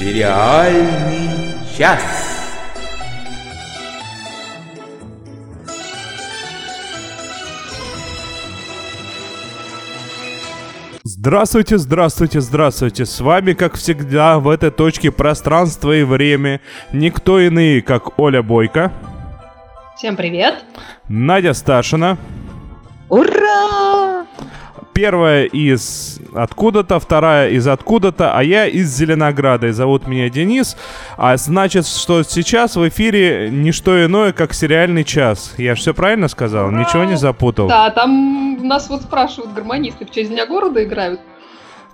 Сериальный час. Здравствуйте, здравствуйте, здравствуйте. С вами, как всегда, в этой точке пространства и время никто иные, как Оля Бойко, Всем привет! Надя Сташина, Ура! Первая из откуда-то, вторая из откуда-то, а я из Зеленограда. И зовут меня Денис. А значит, что сейчас в эфире не что иное, как сериальный час. Я все правильно сказал? Ничего не запутал? Да, там нас вот спрашивают, гармонисты в честь Дня города играют?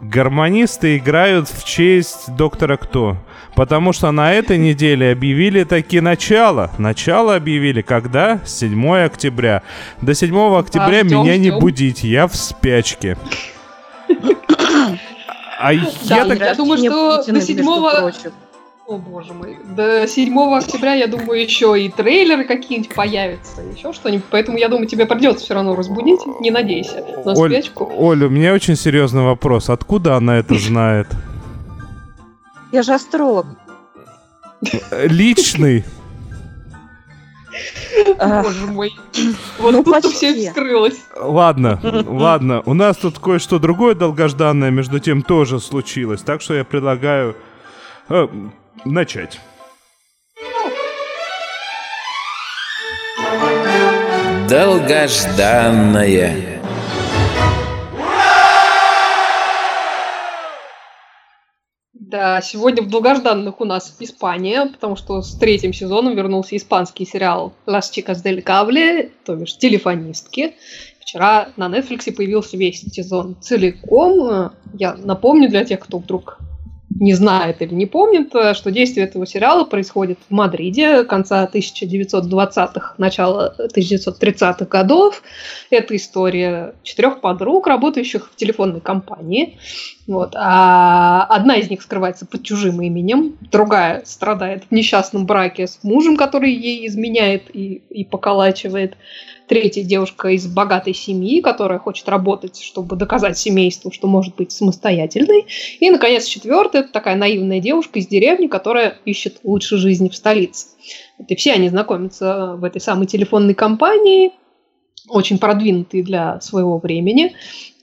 Гармонисты играют в честь доктора Кто. Потому что на этой неделе объявили таки начало. Начало объявили когда? 7 октября. До 7 октября ждем, меня не ждем. будите, я в спячке. А я так... я думаю, что Путина, до между 7 прочим. О боже мой. До 7 октября, я думаю, еще и трейлеры какие-нибудь появятся, еще что-нибудь. Поэтому я думаю, тебе придется все равно разбудить. Не надейся на Оль, спячку. Оля, у меня очень серьезный вопрос. Откуда она это знает? Я же астролог. Личный? Боже мой. Вот ну, почти. все вскрылось. Ладно, ладно. У нас тут кое-что другое долгожданное, между тем, тоже случилось. Так что я предлагаю э, начать. Долгожданное. Да, сегодня в долгожданных у нас Испания, потому что с третьим сезоном вернулся испанский сериал «Las chicas del cable», то бишь «Телефонистки». Вчера на Netflix появился весь сезон целиком. Я напомню для тех, кто вдруг не знает или не помнит, э, что действие этого сериала происходит в Мадриде конца 1920-х, начала 1930-х годов. Это история четырех подруг, работающих в телефонной компании. Вот. А одна из них скрывается под чужим именем, другая страдает в несчастном браке с мужем, который ей изменяет и, и поколачивает. Третья девушка из богатой семьи, которая хочет работать, чтобы доказать семейству, что может быть самостоятельной. И, наконец, четвертая это такая наивная девушка из деревни, которая ищет лучшей жизни в столице. Вот, и все они знакомятся в этой самой телефонной компании, очень продвинутые для своего времени.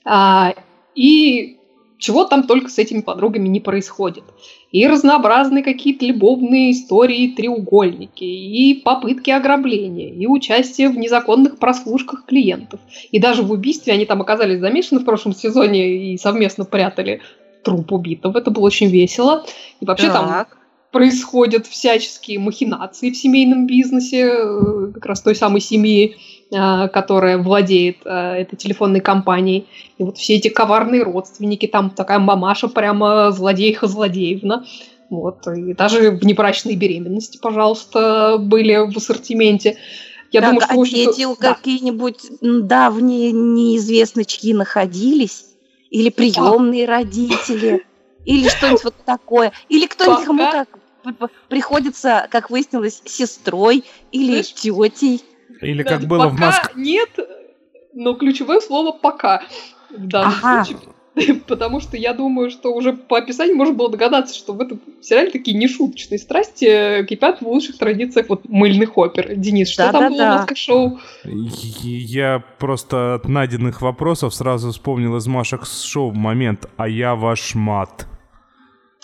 А, и чего там только с этими подругами не происходит. И разнообразные какие-то любовные истории, треугольники, и попытки ограбления, и участие в незаконных прослушках клиентов. И даже в убийстве они там оказались замешаны в прошлом сезоне и совместно прятали труп убитого. Это было очень весело. И вообще там так. происходят всяческие махинации в семейном бизнесе, э, как раз той самой семьи, э, которая владеет э, этой телефонной компанией. И вот все эти коварные родственники, там такая мамаша прямо злодейха-злодеевна. Вот, и даже внебрачные беременности, пожалуйста, были в ассортименте. Я так, думаю, что... а дети да. какие-нибудь давние неизвестно чьи находились? Или приемные родители? Или что-нибудь вот такое? Или кто-нибудь п- п- приходится, как выяснилось, сестрой или тетей? Или как было в Москве. нет, но ключевое слово «пока» в данном Ага. случае. Потому что я думаю, что уже по описанию можно было догадаться, что в этом сериале такие нешуточные страсти э, кипят в лучших традициях вот мыльных опер. Денис, что там было в Да-да-да. Маска-шоу? Я просто от найденных вопросов сразу вспомнил из Машек шоу момент «А я ваш мат».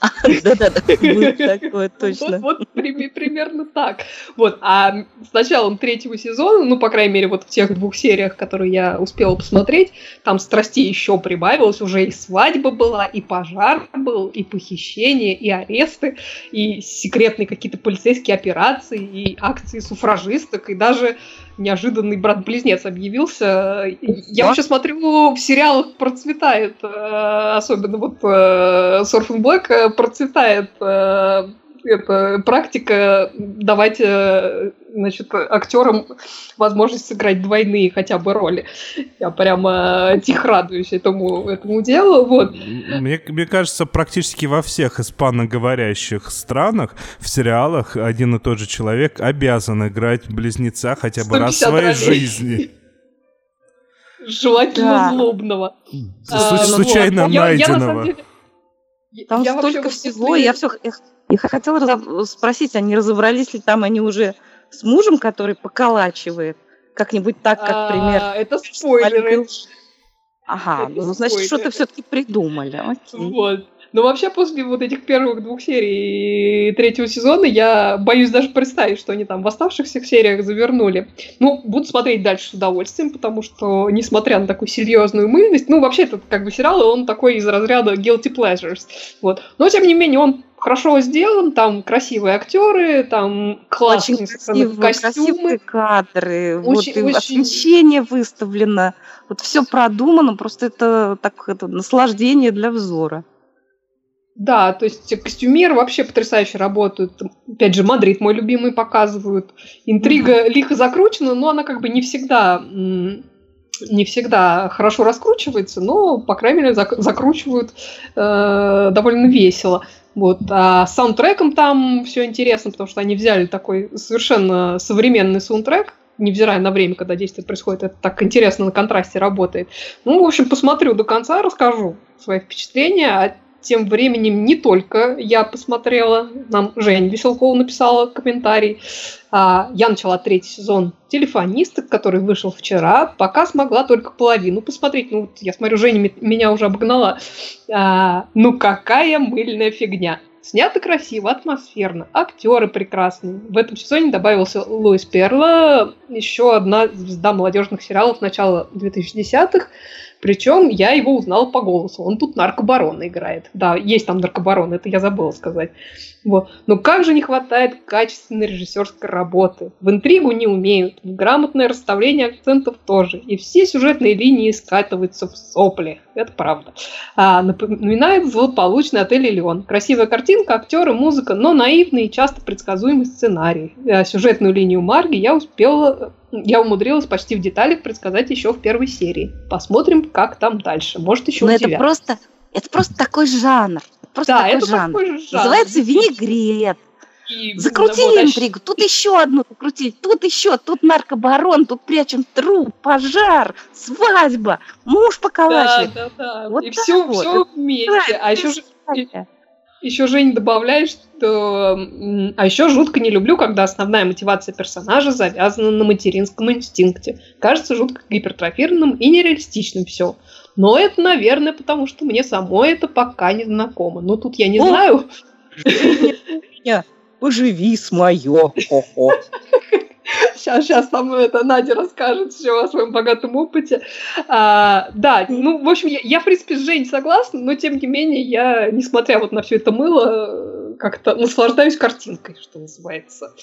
Да-да-да, будет такое точно. Вот, вот при- примерно так. Вот. А с началом третьего сезона, ну, по крайней мере, вот в тех двух сериях, которые я успела посмотреть, там страстей еще прибавилось. Уже и свадьба была, и пожар был, и похищение, и аресты, и секретные какие-то полицейские операции, и акции суфражисток, и даже неожиданный брат-близнец объявился. Я вообще смотрю, в сериалах процветает, э, особенно вот э, Surfing Black процветает э, эта практика давать э, значит, актерам возможность сыграть двойные хотя бы роли. Я прямо тихо радуюсь этому, этому делу. Вот. Мне, мне кажется, практически во всех испаноговорящих странах в сериалах один и тот же человек обязан играть близнеца хотя бы раз в 150 своей ролей. жизни. Желательно Да. злобного. С- А, случайно вот. Я- я на самом найденного. деле- Там Я столько всего, я все я хотела разоб- спросить, а не разобрались ли там они уже с мужем, который поколачивает? Как-нибудь так, как пример. А, Это спойлеры. Ага, это ну значит, что-то все-таки придумали. Окей. Вот. Но вообще после вот этих первых двух серий третьего сезона я боюсь даже представить, что они там в оставшихся сериях завернули. Ну, буду смотреть дальше с удовольствием, потому что, несмотря на такую серьезную мыльность, ну, вообще этот как бы сериал, он такой из разряда guilty pleasures. Вот. Но, тем не менее, он хорошо сделан, там красивые актеры, там классные красивые, красивые костюмы. кадры, Очень- вот очень- освещение выставлено, вот все продумано, просто это так это наслаждение для взора. Да, то есть костюмеры вообще потрясающе работают. Опять же, Мадрид мой любимый показывают. Интрига лихо закручена, но она как бы не всегда не всегда хорошо раскручивается, но, по крайней мере, зак- закручивают э, довольно весело. Вот. А с саундтреком там все интересно, потому что они взяли такой совершенно современный саундтрек, невзирая на время, когда действие происходит, это так интересно на контрасте работает. Ну, в общем, посмотрю до конца, расскажу свои впечатления. Тем временем не только я посмотрела, нам Женя Веселкова написала комментарий. А, я начала третий сезон телефонисток, который вышел вчера, пока смогла только половину посмотреть. Ну, вот я смотрю, Женя меня уже обогнала. А, ну, какая мыльная фигня. Снято красиво, атмосферно, актеры прекрасные. В этом сезоне добавился Луис Перло, еще одна звезда молодежных сериалов начала 2010-х. Причем я его узнала по голосу. Он тут наркобарона играет. Да, есть там наркобарон, это я забыла сказать. Вот. Но как же не хватает качественной режиссерской работы. В интригу не умеют, в грамотное расставление акцентов тоже. И все сюжетные линии скатываются в сопли. Это правда. А, напоминает злополучный отель «Элеон». Красивая картинка, актеры, музыка, но наивный и часто предсказуемый сценарий. А, сюжетную линию Марги я успела я умудрилась почти в деталях предсказать еще в первой серии. Посмотрим, как там дальше. Может, еще Но удивят. это просто, это просто такой жанр. Просто да, такой это жанр. такой жанр. Называется винегрет. И, Закрутили вот, а интригу, тут еще одну закрутили, тут еще, тут наркобарон, тут прячем труп, пожар, свадьба, муж Да, поколачивает. да, да. Вот и все, вот. все вместе. А еще, же-? Еще Женя добавляет, что... А еще жутко не люблю, когда основная мотивация персонажа завязана на материнском инстинкте. Кажется жутко гипертрофированным и нереалистичным все. Но это, наверное, потому что мне самой это пока не знакомо. Но тут я не О! знаю. Поживи с мое. Сейчас, сейчас там это Надя расскажет все о своем богатом опыте. А, да, ну, в общем, я, я, в принципе, с Женей согласна, но, тем не менее, я, несмотря вот на все это мыло, как-то наслаждаюсь картинкой, что называется.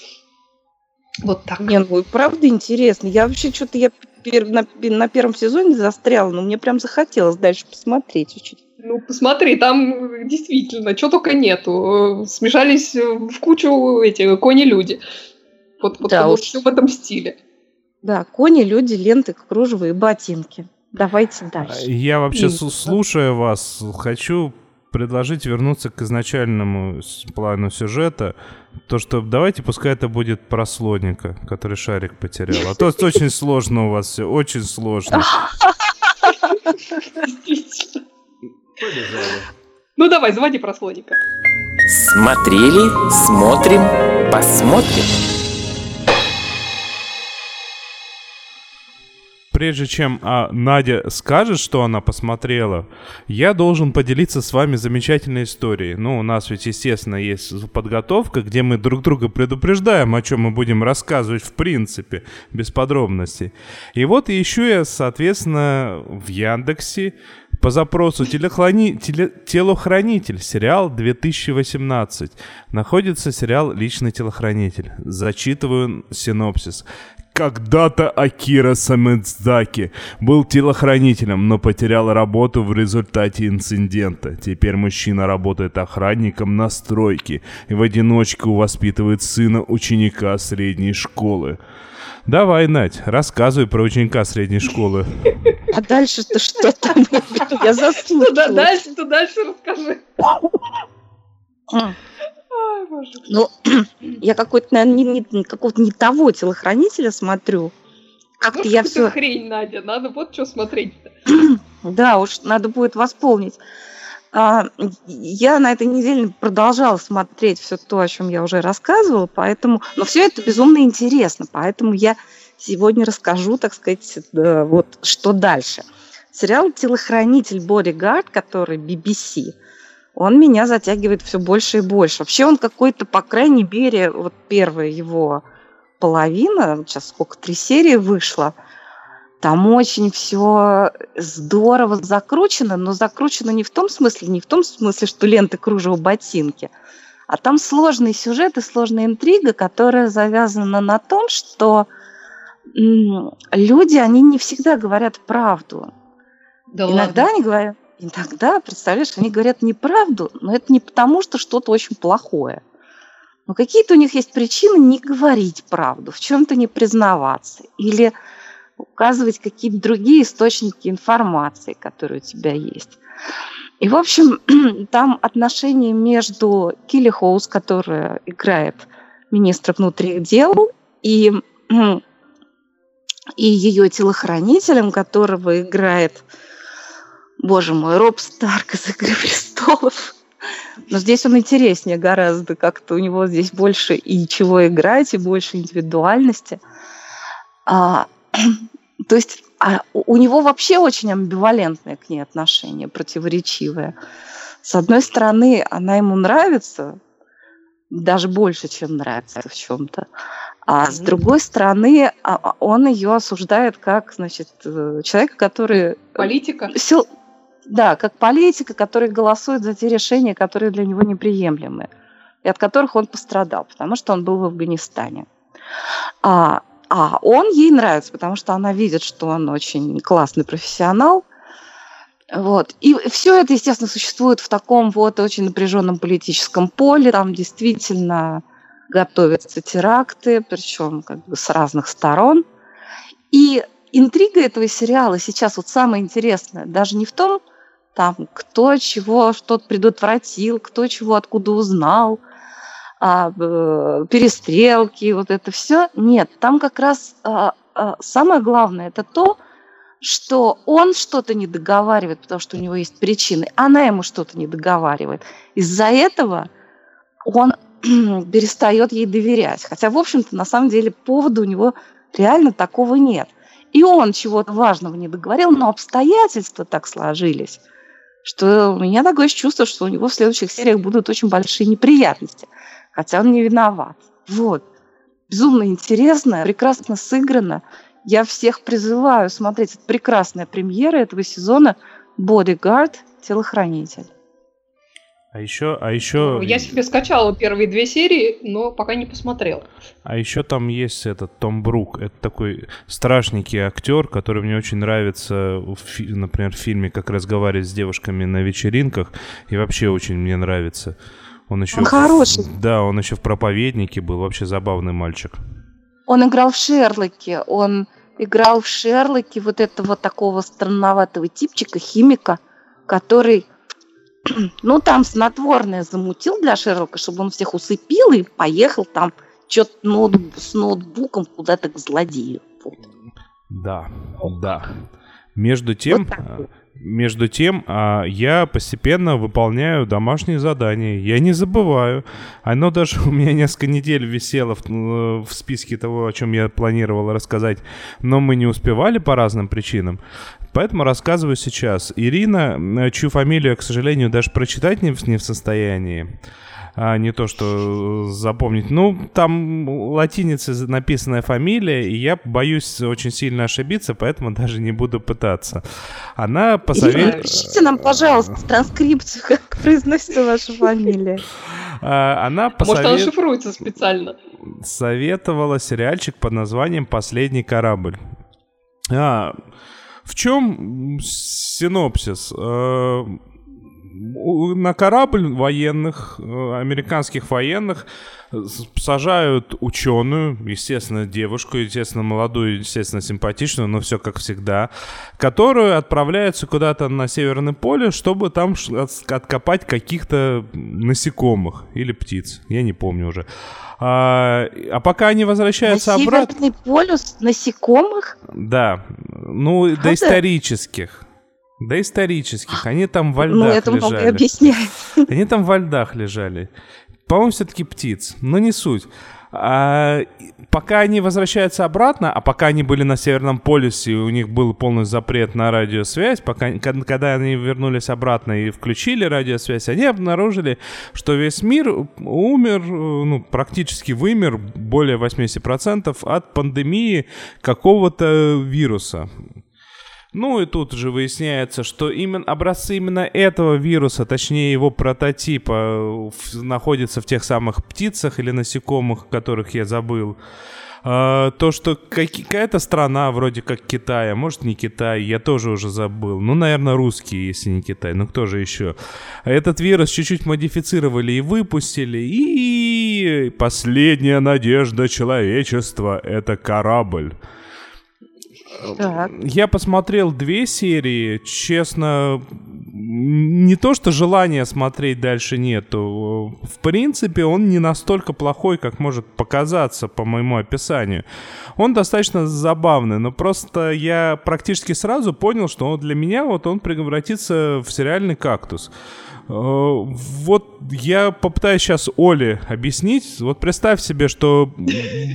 Вот так. Не, ну правда интересно. Я вообще что-то я пер- на, на первом сезоне застряла, но мне прям захотелось дальше посмотреть очень. Ну, посмотри, там э, действительно, что только нету. Э, Смешались э, в кучу эти кони-люди. Вот, вот, Да вот уж. все в этом стиле. Да, кони, люди, ленты, кружево и ботинки. Давайте А, дальше. Я вообще, И- слушая вас, хочу предложить вернуться к изначальному плану сюжета. То, что давайте, пускай это будет про слоника, который шарик потерял. А то очень сложно у вас все, очень сложно. Ну, давай, заводи про слоника. Смотрели, смотрим, посмотрим. Прежде чем а, Надя скажет, что она посмотрела, я должен поделиться с вами замечательной историей. Ну, у нас ведь, естественно, есть подготовка, где мы друг друга предупреждаем, о чем мы будем рассказывать в принципе, без подробностей. И вот ищу я, соответственно, в Яндексе по запросу телехрани... теле- «Телохранитель», сериал 2018. Находится сериал «Личный телохранитель». Зачитываю синопсис. Когда-то Акира Самэдзаки был телохранителем, но потерял работу в результате инцидента. Теперь мужчина работает охранником на стройке и в одиночку воспитывает сына ученика средней школы. Давай, Надь, рассказывай про ученика средней школы. А дальше-то что там? Я Туда заслушала. дальше, туда дальше расскажи. Ну, я какой-то, наверное, не, не- какого-то не того телохранителя смотрю. Как-то Ну, я все... хрень, Надя? Надо вот что смотреть-то. Да, уж надо будет восполнить. а, я на этой неделе продолжала смотреть все то, о чем я уже рассказывала, поэтому, но все это безумно интересно, поэтому я сегодня расскажу, так сказать, вот что дальше. Сериал «Телохранитель Бодигард», который BBC, он меня затягивает все больше и больше. Вообще он какой-то, по крайней мере, вот первая его половина, сейчас сколько, три серии вышло – там очень все здорово закручено, но закручено не в том смысле, не в том смысле, что ленты кружево ботинки, а там сложный сюжет и сложная интрига, которая завязана на том, что люди, они не всегда говорят правду. Да иногда ладно. они говорят, иногда, представляешь, они говорят неправду, но это не потому, что что-то очень плохое. Но какие-то у них есть причины не говорить правду, в чем-то не признаваться. Или указывать какие-то другие источники информации, которые у тебя есть. И, в общем, там отношения между Килли Хоус, которая играет министра внутренних дел, и, и ее телохранителем, которого играет, боже мой, Роб Старк из «Игры престолов». Но здесь он интереснее гораздо, как-то у него здесь больше и чего играть, и больше индивидуальности. А, то есть а у него вообще очень амбивалентное к ней отношение, противоречивое. С одной стороны, она ему нравится, даже больше, чем нравится в чем-то. А с другой стороны, а, а он ее осуждает как, значит, э, человека, который... Политика? Сил... Да, как политика, который голосует за те решения, которые для него неприемлемы, и от которых он пострадал, потому что он был в Афганистане. А, а он ей нравится, потому что она видит, что он очень классный профессионал. Вот. И все это, естественно, существует в таком вот очень напряженном политическом поле. Там действительно готовятся теракты, причем как бы с разных сторон. И интрига этого сериала сейчас вот самое интересное, даже не в том, там, кто чего что-то предотвратил, кто чего откуда узнал, а, перестрелки, вот это все. Нет, там как раз а, а, самое главное это то, что он что-то не договаривает, потому что у него есть причины, она ему что-то не договаривает. Из-за этого он перестает ей доверять. Хотя, в общем-то, на самом деле повода у него реально такого нет. И он чего-то важного не договорил, но обстоятельства так сложились, что у меня такое чувство, что у него в следующих сериях будут очень большие неприятности хотя он не виноват. Вот. Безумно интересно, прекрасно сыграно. Я всех призываю смотреть. Это прекрасная премьера этого сезона «Бодигард. Телохранитель». А еще, а еще... Ну, я себе скачала первые две серии, но пока не посмотрел. А еще там есть этот Том Брук. Это такой страшненький актер, который мне очень нравится, в, например, в фильме «Как разговаривать с девушками на вечеринках». И вообще очень мне нравится. Он еще... Он хороший. Да, он еще в «Проповеднике» был. Вообще забавный мальчик. Он играл в «Шерлоке». Он играл в «Шерлоке» вот этого такого странноватого типчика, химика, который, ну, там снотворное замутил для Шерлока, чтобы он всех усыпил и поехал там что-то ноут, с ноутбуком куда-то к злодею. Вот. Да, да. Между тем, вот между тем, а, я постепенно выполняю домашние задания. Я не забываю. Оно даже у меня несколько недель висело в, в списке того, о чем я планировал рассказать, но мы не успевали по разным причинам. Поэтому рассказываю сейчас. Ирина, чью фамилию, к сожалению, даже прочитать не в, не в состоянии а не то, что запомнить. Ну, там латиницей написанная фамилия, и я боюсь очень сильно ошибиться, поэтому даже не буду пытаться. Она посоветовала... Напишите нам, пожалуйста, транскрипцию, как произносится ваша фамилия. А, она посовет... Может, она шифруется специально. Советовала сериальчик под названием «Последний корабль». А, в чем синопсис? А, на корабль военных, э, американских военных, сажают ученую, естественно, девушку, естественно, молодую, естественно, симпатичную, но все как всегда, которую отправляется куда-то на Северное поле, чтобы там откопать каких-то насекомых или птиц, я не помню уже. А, а пока они возвращаются на обратно... Северный полюс насекомых? Да, ну, Правда? доисторических. Да исторических. Они там во Ну, льдах это многое лежали. объясняет. Они там во льдах лежали. По-моему, все-таки птиц, но не суть. А, пока они возвращаются обратно, а пока они были на Северном полюсе, и у них был полный запрет на радиосвязь, пока, ка- когда они вернулись обратно и включили радиосвязь, они обнаружили, что весь мир умер, ну, практически вымер, более 80% от пандемии какого-то вируса. Ну и тут же выясняется, что именно образцы именно этого вируса, точнее его прототипа, в- находятся в тех самых птицах или насекомых, которых я забыл. А, то, что какая-то страна вроде как Китай, а может не Китай, я тоже уже забыл. Ну, наверное, русские, если не Китай, ну кто же еще? Этот вирус чуть-чуть модифицировали и выпустили, и последняя надежда человечества — это корабль. Я посмотрел две серии, честно, не то что желания смотреть дальше нету. В принципе, он не настолько плохой, как может показаться по моему описанию. Он достаточно забавный, но просто я практически сразу понял, что он для меня вот он превратится в сериальный кактус. Вот я попытаюсь сейчас Оле объяснить. Вот представь себе, что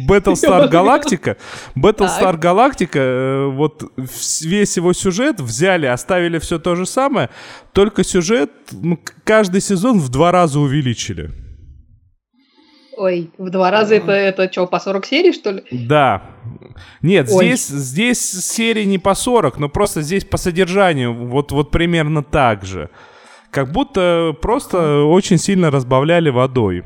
Battlestar Galactica, Battlestar Galactica, э, вот весь его сюжет взяли, оставили все то же самое, только сюжет ну, каждый сезон в два раза увеличили. Ой, в два раза это, это что, по 40 серий, что ли? Да. Нет, Ой. здесь, здесь серии не по 40, но просто здесь по содержанию вот, вот примерно так же. Как будто просто очень сильно разбавляли водой.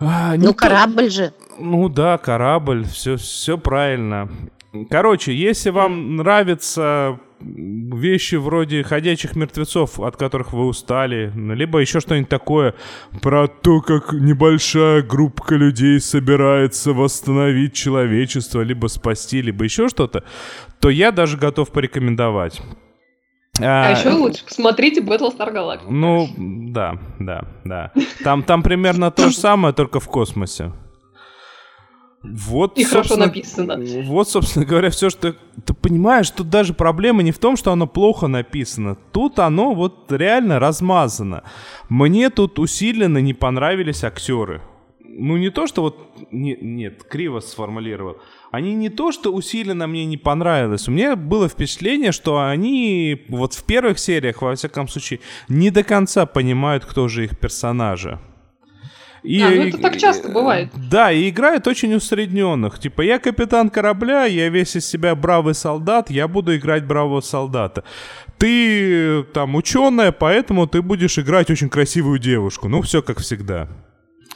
А, Ну, то- корабль же. Ну да, корабль, все, все правильно. Короче, если вам нравятся вещи вроде ходячих мертвецов, от которых вы устали, либо еще что-нибудь такое про то, как небольшая группа людей собирается восстановить человечество, либо спасти, либо еще что-то, то я даже готов порекомендовать. А, еще лучше, посмотрите Battlestar Galactica. Ну, да, да, да. Там, там примерно то же самое, только в космосе. Вот, И хорошо написано. Вот, собственно говоря, все, что... Ты понимаешь, тут даже проблема не в том, что оно плохо написано. Тут оно вот реально размазано. Мне тут усиленно не понравились актеры. Ну, не то, что вот... Не, нет, криво сформулировал. Они не то, что усиленно мне не понравилось. У меня было впечатление, что они вот в первых сериях, во всяком случае, не до конца понимают, кто же их персонажи. И, А, ну это так часто бывает. Да, и играют очень усредненных. Типа, я капитан корабля, я весь из себя бравый солдат, я буду играть бравого солдата. Ты там ученая, поэтому ты будешь играть очень красивую девушку. Ну, все как всегда.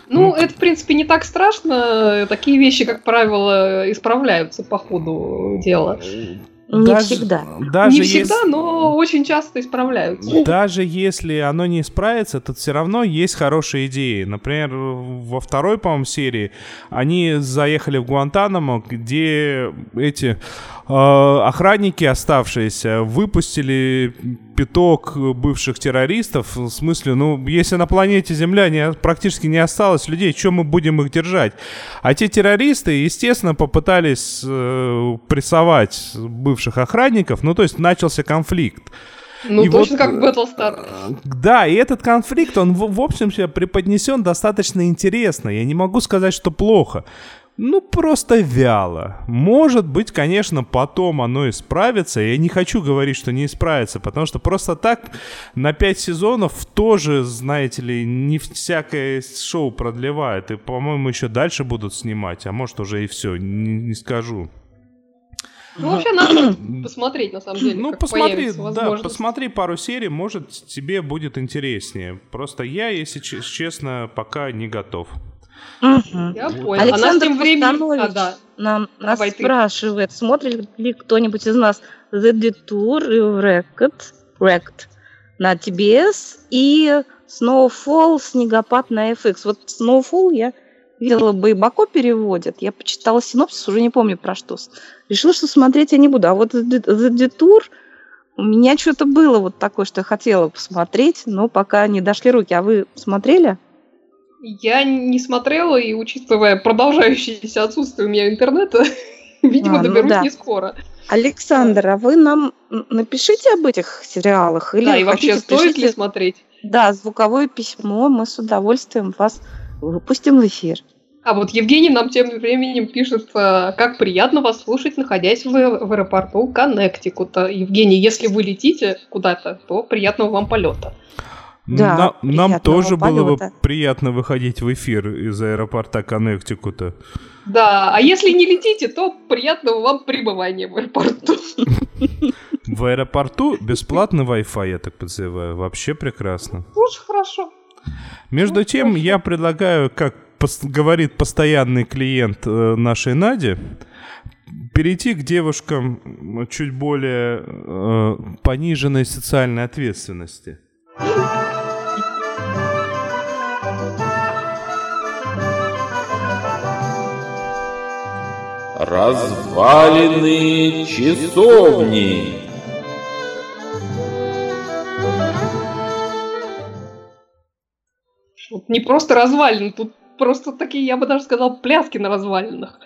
Ну, это, в принципе, не так страшно. Такие вещи, как правило, исправляются по ходу дела. Не Даже- всегда. Даже не всегда, если- но очень часто исправляются. Даже если оно не исправится, то все равно есть хорошие идеи. Например, во второй, по-моему, серии они заехали в Гуантанамо, где эти охранники оставшиеся выпустили пяток бывших террористов. В смысле, ну, если на планете Земля не, практически не осталось людей, чем мы будем их держать? А те террористы, естественно, попытались э, прессовать бывших охранников, ну, то есть начался конфликт. Ну, И точно вот, как э, Battlestar. Да, и этот конфликт, он, в, в общем, себе преподнесен достаточно интересно. Я не могу сказать, что плохо. Ну, просто вяло. Может быть, конечно, потом оно исправится. Я не хочу говорить, что не исправится, потому что просто так на пять сезонов тоже, знаете ли, не всякое шоу продлевает. И, по-моему, еще дальше будут снимать, а может, уже и все, не, не скажу. Ну, вообще надо посмотреть, на самом деле, Ну, посмотри, да, посмотри пару серий, может, тебе будет интереснее. Просто я, если честно, пока не готов. Мгм. Я понял. Александр Она тем временем... А, да. нам, нас Давай ты. спрашивает, смотрит ли кто-нибудь из нас The Detour и Wrecked, Wrecked на TBS и Snowfall, Снегопад на FX. Вот Snowfall я видела, Байбако переводят. Я почитала синопсис, уже не помню про что. Решила, что смотреть я не буду. А вот The The Detour у меня что-то было вот такое, что я хотела посмотреть, но пока не дошли руки. А вы смотрели? Я не смотрела, и учитывая продолжающееся отсутствие у меня интернета, видимо, А, ну доберусь да. не скоро. Александр, а вы нам напишите об этих сериалах или Да, и вообще хотите, стоит ли пишите- смотреть? Да, звуковое письмо, мы с удовольствием вас выпустим в эфир. А вот Евгений нам тем временем пишет, э, как приятно вас слушать, находясь в, в аэропорту Коннектикута. Евгений, если вы летите куда-то, то приятного вам полета. Да, На- нам тоже было бы полета. приятно выходить в эфир из аэропорта Коннектикута. Да, а если не летите, то приятного вам пребывания в аэропорту. В аэропорту бесплатный Wi-Fi, я так подозреваю. Вообще прекрасно. Уж хорошо. Между Ну, тем, я предлагаю, как пос- говорит постоянный клиент э, нашей Нади, перейти к девушкам чуть более э, пониженной социальной ответственности. Развалины часовни. Вот не просто развалины, тут просто такие, я бы даже сказал, пляски на развалинах.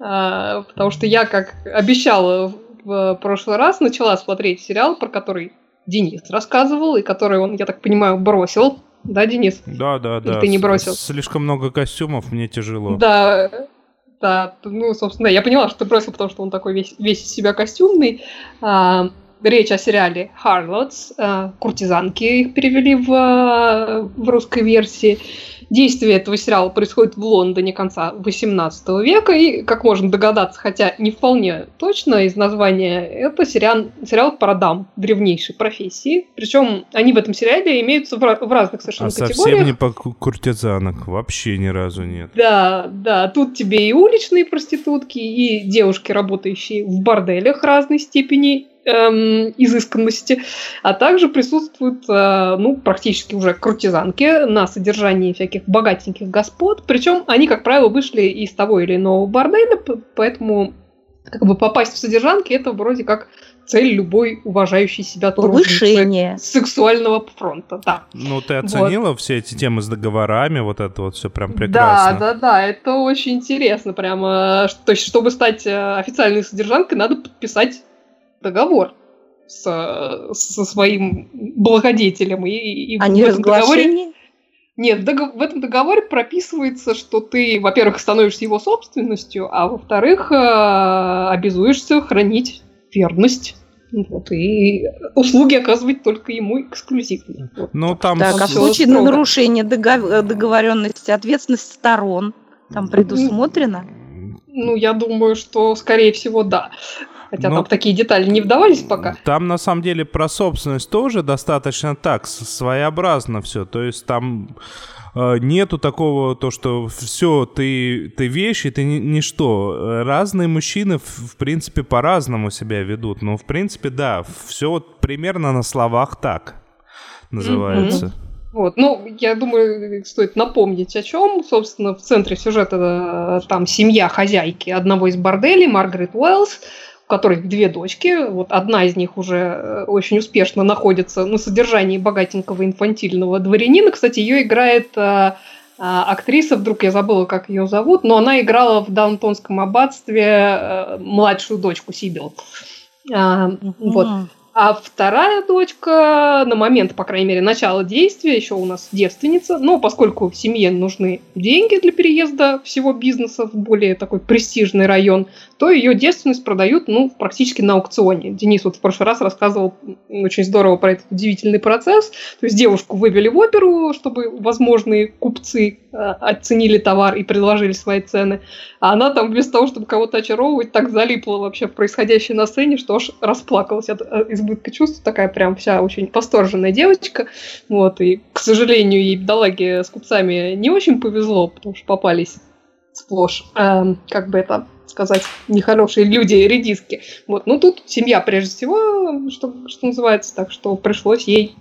А, потому что я, как обещала в прошлый раз, начала смотреть сериал, про который Денис рассказывал, и который он, я так понимаю, бросил. Да, Денис? Да, да, да. ты не бросил? Слишком много костюмов, мне тяжело. Да, да, ну, собственно, я поняла, что бросил, потому что он такой весь, весь из себя костюмный. А, речь о сериале Harlots, а, куртизанки их перевели в, а, в русской версии. Действие этого сериала происходит в Лондоне конца 18 века, и, как можно догадаться, хотя не вполне точно из названия, это сериал, сериал про дам древнейшей профессии. Причем они в этом сериале имеются в, в разных совершенно А категориях. совсем не по ку- куртизанок, вообще ни разу нет. Да, да, тут тебе и уличные проститутки, и девушки, работающие в борделях разной степени эм, изысканности, а также присутствуют, э, ну, практически уже куртизанки на содержании всяких богатеньких господ, причем они, как правило, вышли из того или иного борделя, поэтому как бы попасть в содержанки это вроде как цель любой уважающей себя Повышение. сексуального фронта, да. Ну, ты оценила все эти темы с договорами, вот это вот все прям прекрасно. Да, да, да, это очень интересно прямо. Ш- То есть, чтобы стать э, официальной содержанкой, надо подписать договор с, со своим благодетелем. И, и А в не этом договоре... разглашение? Нет, в этом договоре прописывается, что ты, во-первых, становишься его собственностью, а во-вторых, э, обязуешься хранить верность. Вот, и услуги оказывать только ему эксклюзивно. Ну, там... Так, а в случае строго. нарушения догов- договоренности, ответственность сторон там предусмотрена? Ну, я думаю, что, скорее всего, да. Хотя Ну, там такие детали не вдавались пока. Там на самом деле про собственность тоже достаточно так, своеобразно все. То есть там э, нету такого, то, что все, ты, ты вещи, ты ни- ничто. Разные мужчины, в, в принципе, по-разному себя ведут. Но, в принципе, да, все вот примерно на словах так называется. Вот, ну, я думаю, стоит напомнить, о чем, собственно, в центре сюжета э, там семья хозяйки одного из борделей, Маргарет Уэллс, у которой две дочки, вот одна из них уже э, очень успешно находится на содержании богатенького инфантильного дворянина. Кстати, ее играет э, а, актриса, вдруг я забыла, как ее зовут, но она играла в Даунтонском аббатстве э, младшую дочку Сибил. А, Вот. А вторая дочка, на момент, по крайней мере, начала действия, еще у нас девственница. Но поскольку семье нужны деньги для переезда всего бизнеса в более такой престижный район, то ее девственность продают, ну, практически на аукционе. Денис вот в прошлый раз рассказывал очень здорово про этот удивительный процесс. То есть девушку вывели в оперу, чтобы возможные купцы э, оценили товар и предложили свои цены. А она там вместо того, чтобы кого-то очаровывать, так залипла вообще в происходящее на сцене, что аж расплакалась от э, избытка чувств. Такая прям вся очень восторженная девочка. Вот, и, к сожалению, ей бедолаге с купцами не очень повезло, потому что попались сплошь, эм, как бы это сказать, нехорошие люди, редиски. Вот, ну тут семья прежде всего, что, что называется, так что пришлось ей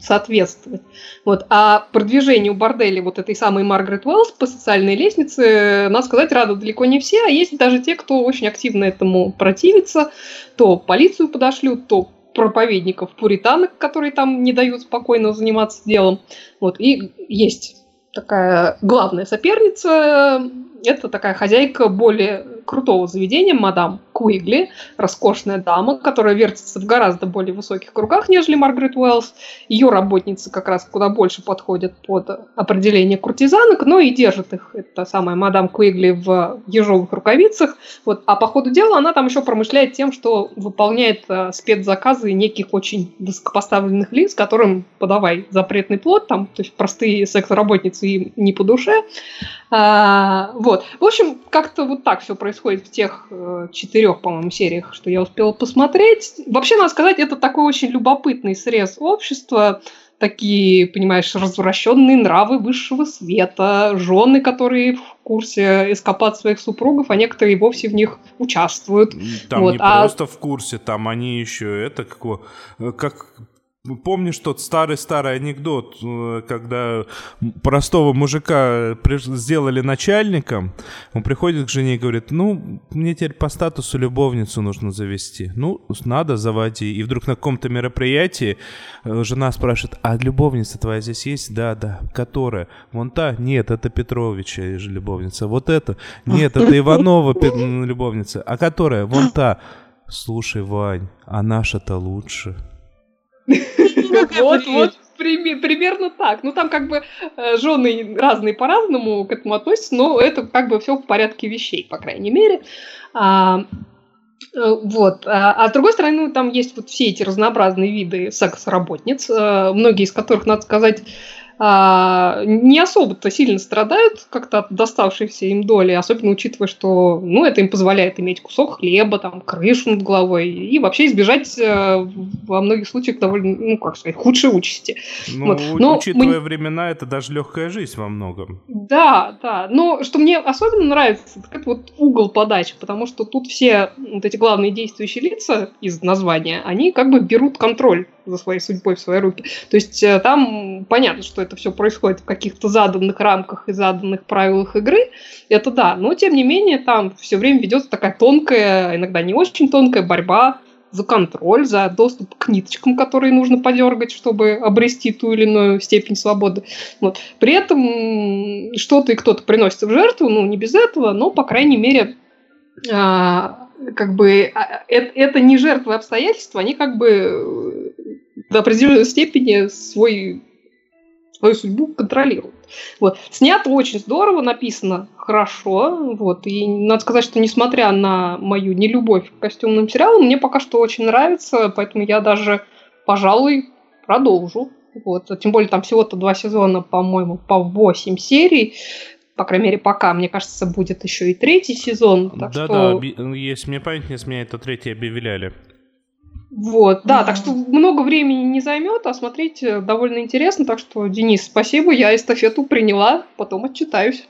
соответствовать. Вот. А продвижению борделя вот этой самой Маргарет Уэллс по социальной лестнице, надо сказать, рады далеко не все, а есть даже те, кто очень активно этому противится. То полицию подошлют, то проповедников пуританок, которые там не дают спокойно заниматься делом. Вот. И есть такая главная соперница это такая хозяйка более крутого заведения, мадам Куигли, роскошная дама, которая вертится в гораздо более высоких кругах, нежели Маргарет Уэллс. Ее работницы как раз куда больше подходят под определение куртизанок, но и держит их, эта самая мадам Куигли, в ежовых рукавицах. Вот. А по ходу дела она там еще промышляет тем, что выполняет э, спецзаказы неких очень высокопоставленных лиц, которым подавай запретный плод, там, то есть простые секс-работницы им не по душе. А, вот. В общем, как-то вот так все происходит в тех э, четырех, по-моему, сериях, что я успела посмотреть. Вообще, надо сказать, это такой очень любопытный срез общества такие, понимаешь, развращенные нравы высшего света, жены, которые в курсе эскапад своих супругов, а некоторые вовсе в них участвуют. Там вот, не а... просто в курсе, там они еще это как, как Помнишь тот старый-старый анекдот, э, когда простого мужика сделали начальником, он приходит к жене и говорит, ну, мне теперь по статусу любовницу нужно завести. Ну, надо, заводи. И вдруг на каком-то мероприятии э, жена спрашивает, а любовница твоя здесь есть? Да, да. Которая? Вон та? Нет, это Петровича любовница. Вот это? Нет, это Иванова любовница. А которая? Вон та. Слушай, Вань, а наша-то лучше. Вот, вот, примерно так. Ну, там как бы э, жены разные по-разному к этому относятся, но это как бы все в порядке вещей, по крайней мере. А, э, вот. А, а с другой стороны, ну, там есть вот все эти разнообразные виды секс-работниц, э, многие из которых, надо сказать, а, не особо-то сильно страдают как-то от доставшейся им доли, особенно учитывая, что ну, это им позволяет иметь кусок хлеба, там, крышу над головой и вообще избежать э, во многих случаях довольно, ну, как сказать, худшей участи. Ну, вот. Но учитывая мы... времена, это даже легкая жизнь во многом. Да, да. Но что мне особенно нравится, так это вот угол подачи, потому что тут все вот эти главные действующие лица из названия, они как бы берут контроль за своей судьбой в свои руки. То есть э, там понятно, что это все происходит в каких-то заданных рамках и заданных правилах игры. Это да, но тем не менее там все время ведется такая тонкая, иногда не очень тонкая борьба за контроль, за доступ к ниточкам, которые нужно подергать, чтобы обрести ту или иную степень свободы. Вот. При этом что-то и кто-то приносится в жертву, ну, не без этого, но, по крайней мере, а, как бы а, это, это не жертвы обстоятельства, они как бы до определенной степени свой, свою судьбу контролируют. Вот. Снято очень здорово, написано хорошо. Вот. И надо сказать, что несмотря на мою нелюбовь к костюмным сериалам, мне пока что очень нравится, поэтому я даже, пожалуй, продолжу. Вот. Тем более там всего-то два сезона, по-моему, по 8 серий. По крайней мере, пока. Мне кажется, будет еще и третий сезон. Да-да, что... если мне память не изменяет, то третий объявляли. Вот, да, так что много времени не займет, а смотреть э, довольно интересно. Так что, Денис, спасибо, я эстафету приняла, потом отчитаюсь.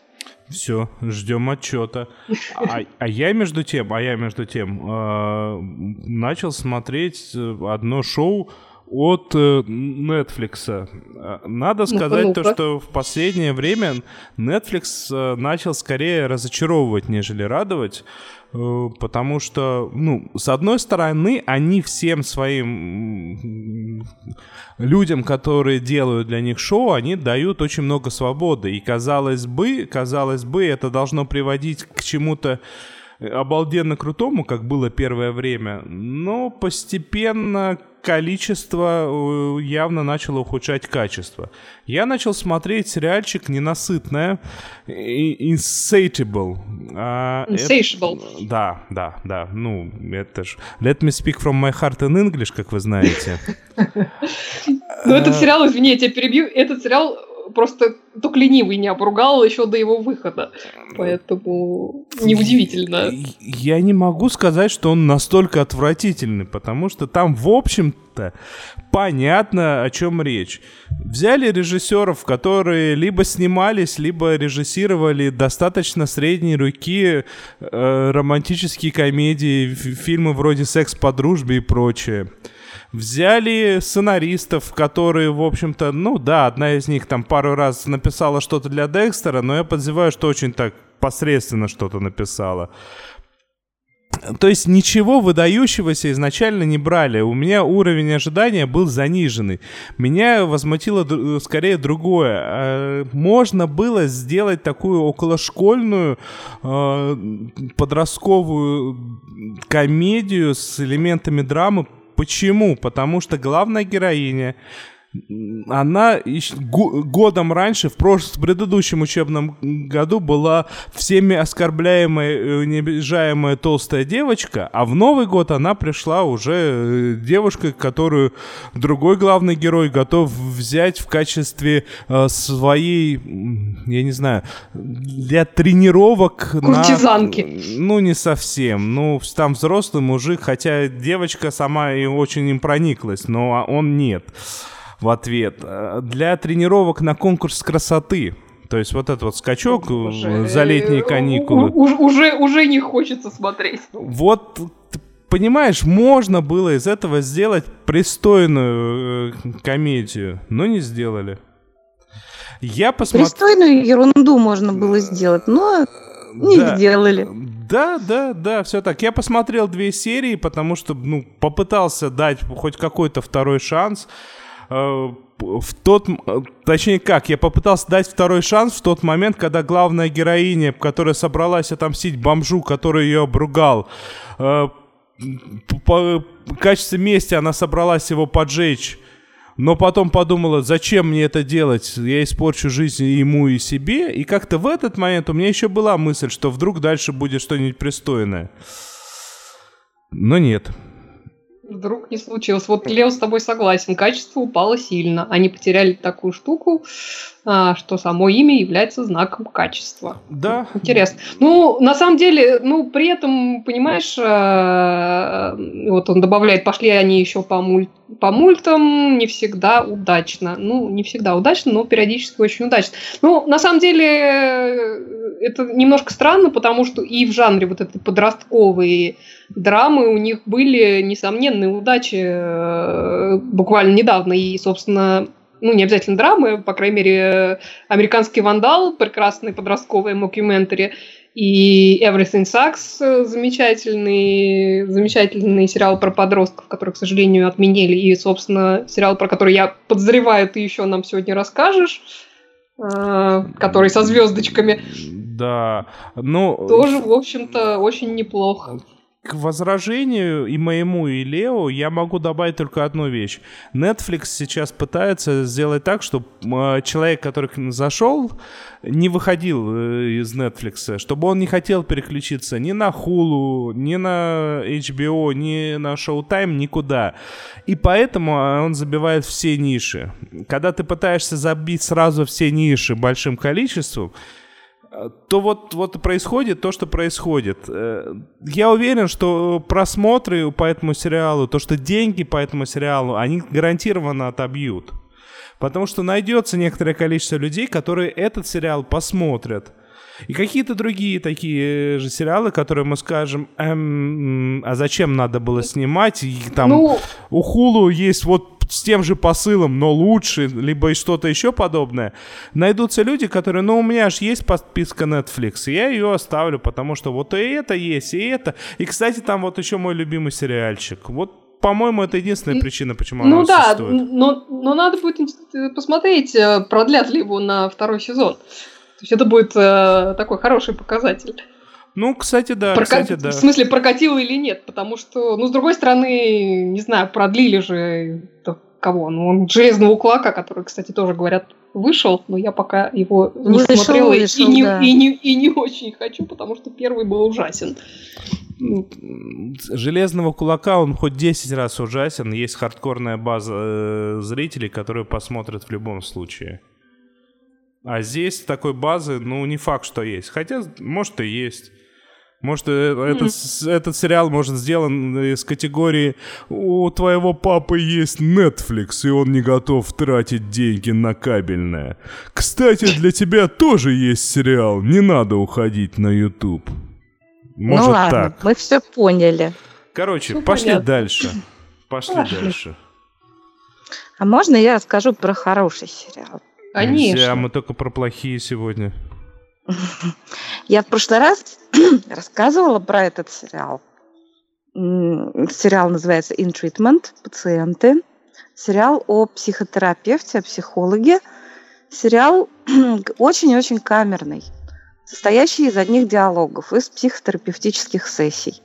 Все, ждем отчета. А, а я между тем, а я между тем э, начал смотреть э, одно шоу от э, Netflix. Надо сказать ну то, что в последнее время Netflix э, начал скорее разочаровывать, нежели радовать. Э, потому что, ну, с одной стороны, они всем своим людям, которые делают для них шоу, они дают очень много свободы. И казалось бы, казалось бы, это должно приводить к чему-то обалденно крутому, как было первое время, но постепенно количество э, явно начало ухудшать качество. Я начал смотреть сериальчик «Ненасытное» Insatiable. А, Insatiable. Это, да, да, да. Ну, это ж... Let me speak from my heart in English, как вы знаете. Ну, этот сериал, извини, я тебя перебью, этот сериал просто только ленивый не обругал еще до его выхода. Поэтому неудивительно. Я не могу сказать, что он настолько отвратительный, потому что там, в общем-то, понятно, о чем речь. Взяли режиссеров, которые либо снимались, либо режиссировали достаточно средней руки э, романтические комедии, фильмы вроде «Секс по дружбе» и прочее. Взяли сценаристов, которые, в общем-то, ну да, одна из них там пару раз написала что-то для Декстера, но я подозреваю, что очень так посредственно что-то написала. то есть ничего выдающегося изначально не брали. У меня уровень ожидания был заниженный. Меня возмутило д- скорее другое. Э, можно было сделать такую околошкольную э, подростковую комедию с элементами драмы. Почему? Потому что главная героиня она годом раньше, в, прошлом, в предыдущем учебном году, была всеми оскорбляемая, э, необижаемая толстая девочка, а в Новый год она пришла уже э, девушкой, которую другой главный герой готов взять в качестве э, своей, я не знаю, для тренировок. Куртизанки. На, ну, не совсем. Ну, там взрослый мужик, хотя девочка сама и очень им прониклась, но он нет в ответ. Э, для тренировок на конкурс красоты. То есть вот этот вот скачок уже, за летние э, каникулы. Уже, уже не хочется смотреть. Вот понимаешь, можно было из этого сделать пристойную э, комедию, но не сделали. Я посмотрел... Пристойную ерунду можно было сделать, но не да. сделали. Да, да, да, все так. Я посмотрел две серии, потому что, ну, попытался дать хоть какой-то второй шанс. Э, в тот, точнее как, я попытался дать второй шанс в тот момент, когда главная героиня, которая собралась отомстить бомжу, который ее обругал, э, по качестве мести она собралась его поджечь, но потом подумала, зачем мне это делать, я испорчу жизнь ему и себе, и как-то в этот момент у меня еще была мысль, что вдруг дальше будет что-нибудь пристойное. Но нет вдруг не случилось. Вот Лео с тобой согласен, качество упало сильно. Они потеряли такую штуку, а, что само имя является знаком качества. Да. Интересно. Ну, на самом деле, ну, при этом, понимаешь, а, вот он добавляет, пошли они еще по, муль... по мультам, не всегда удачно. Ну, не всегда удачно, но периодически очень удачно. Ну, на самом деле, это немножко странно, потому что и в жанре вот этой подростковой драмы у них были несомненные удачи э, буквально недавно. И, собственно, ну, не обязательно драмы, по крайней мере, «Американский вандал», прекрасный подростковый мокюментари, и «Everything Sucks» замечательный, замечательный сериал про подростков, который, к сожалению, отменили, и, собственно, сериал, про который я подозреваю, ты еще нам сегодня расскажешь, э, который со звездочками. Да, ну... Тоже, в общем-то, очень неплохо к возражению и моему, и Лео я могу добавить только одну вещь. Netflix сейчас пытается сделать так, чтобы а, человек, который зашел, не выходил э, из Netflix, чтобы он не хотел переключиться ни на Hulu, ни на HBO, ни на Showtime, никуда. И поэтому а, он забивает все ниши. Когда ты пытаешься забить сразу все ниши большим количеством, то вот, вот происходит то, что происходит. Э, я уверен, что просмотры по этому сериалу, то, что деньги по этому сериалу, они гарантированно отобьют. Потому что найдется некоторое количество людей, которые этот сериал посмотрят. И какие-то другие такие же сериалы, которые мы скажем, эм, а зачем надо было снимать? И там ну... у Хулу есть вот с тем же посылом, но лучше, либо и что-то еще подобное, найдутся люди, которые, ну, у меня же есть подписка Netflix, и я ее оставлю, потому что вот и это есть, и это. И, кстати, там вот еще мой любимый сериальчик. Вот по-моему, это единственная причина, почему ну, она да, существует. Ну да, но надо будет посмотреть, э, продлят ли его на второй сезон. То есть это будет э, такой хороший показатель. Ну, кстати, да, Прока... кстати, да. В смысле, прокатило или нет, потому что, ну, с другой стороны, не знаю, продлили же кого? Ну, он Железного Кулака, который, кстати, тоже, говорят, вышел, но я пока его не вышел, смотрела вышел, и, не, да. и, не, и не очень хочу, потому что первый был ужасен. Железного кулака он хоть 10 раз ужасен. Есть хардкорная база э, зрителей, которые посмотрят в любом случае. А здесь такой базы, ну, не факт, что есть. Хотя, может, и есть. Может, mm-hmm. этот, этот сериал может сделан из категории «У твоего папы есть Netflix, и он не готов тратить деньги на кабельное». Кстати, для тебя тоже есть сериал, не надо уходить на YouTube. Может, ну ладно, так. мы все поняли. Короче, ну, пошли понятно. дальше. Пошли, пошли дальше. А можно я расскажу про хороший сериал? Конечно. Нельзя, мы только про плохие сегодня. Я в прошлый раз рассказывала про этот сериал. Сериал называется In Treatment, пациенты. Сериал о психотерапевте, о психологе. Сериал очень-очень камерный, состоящий из одних диалогов, из психотерапевтических сессий.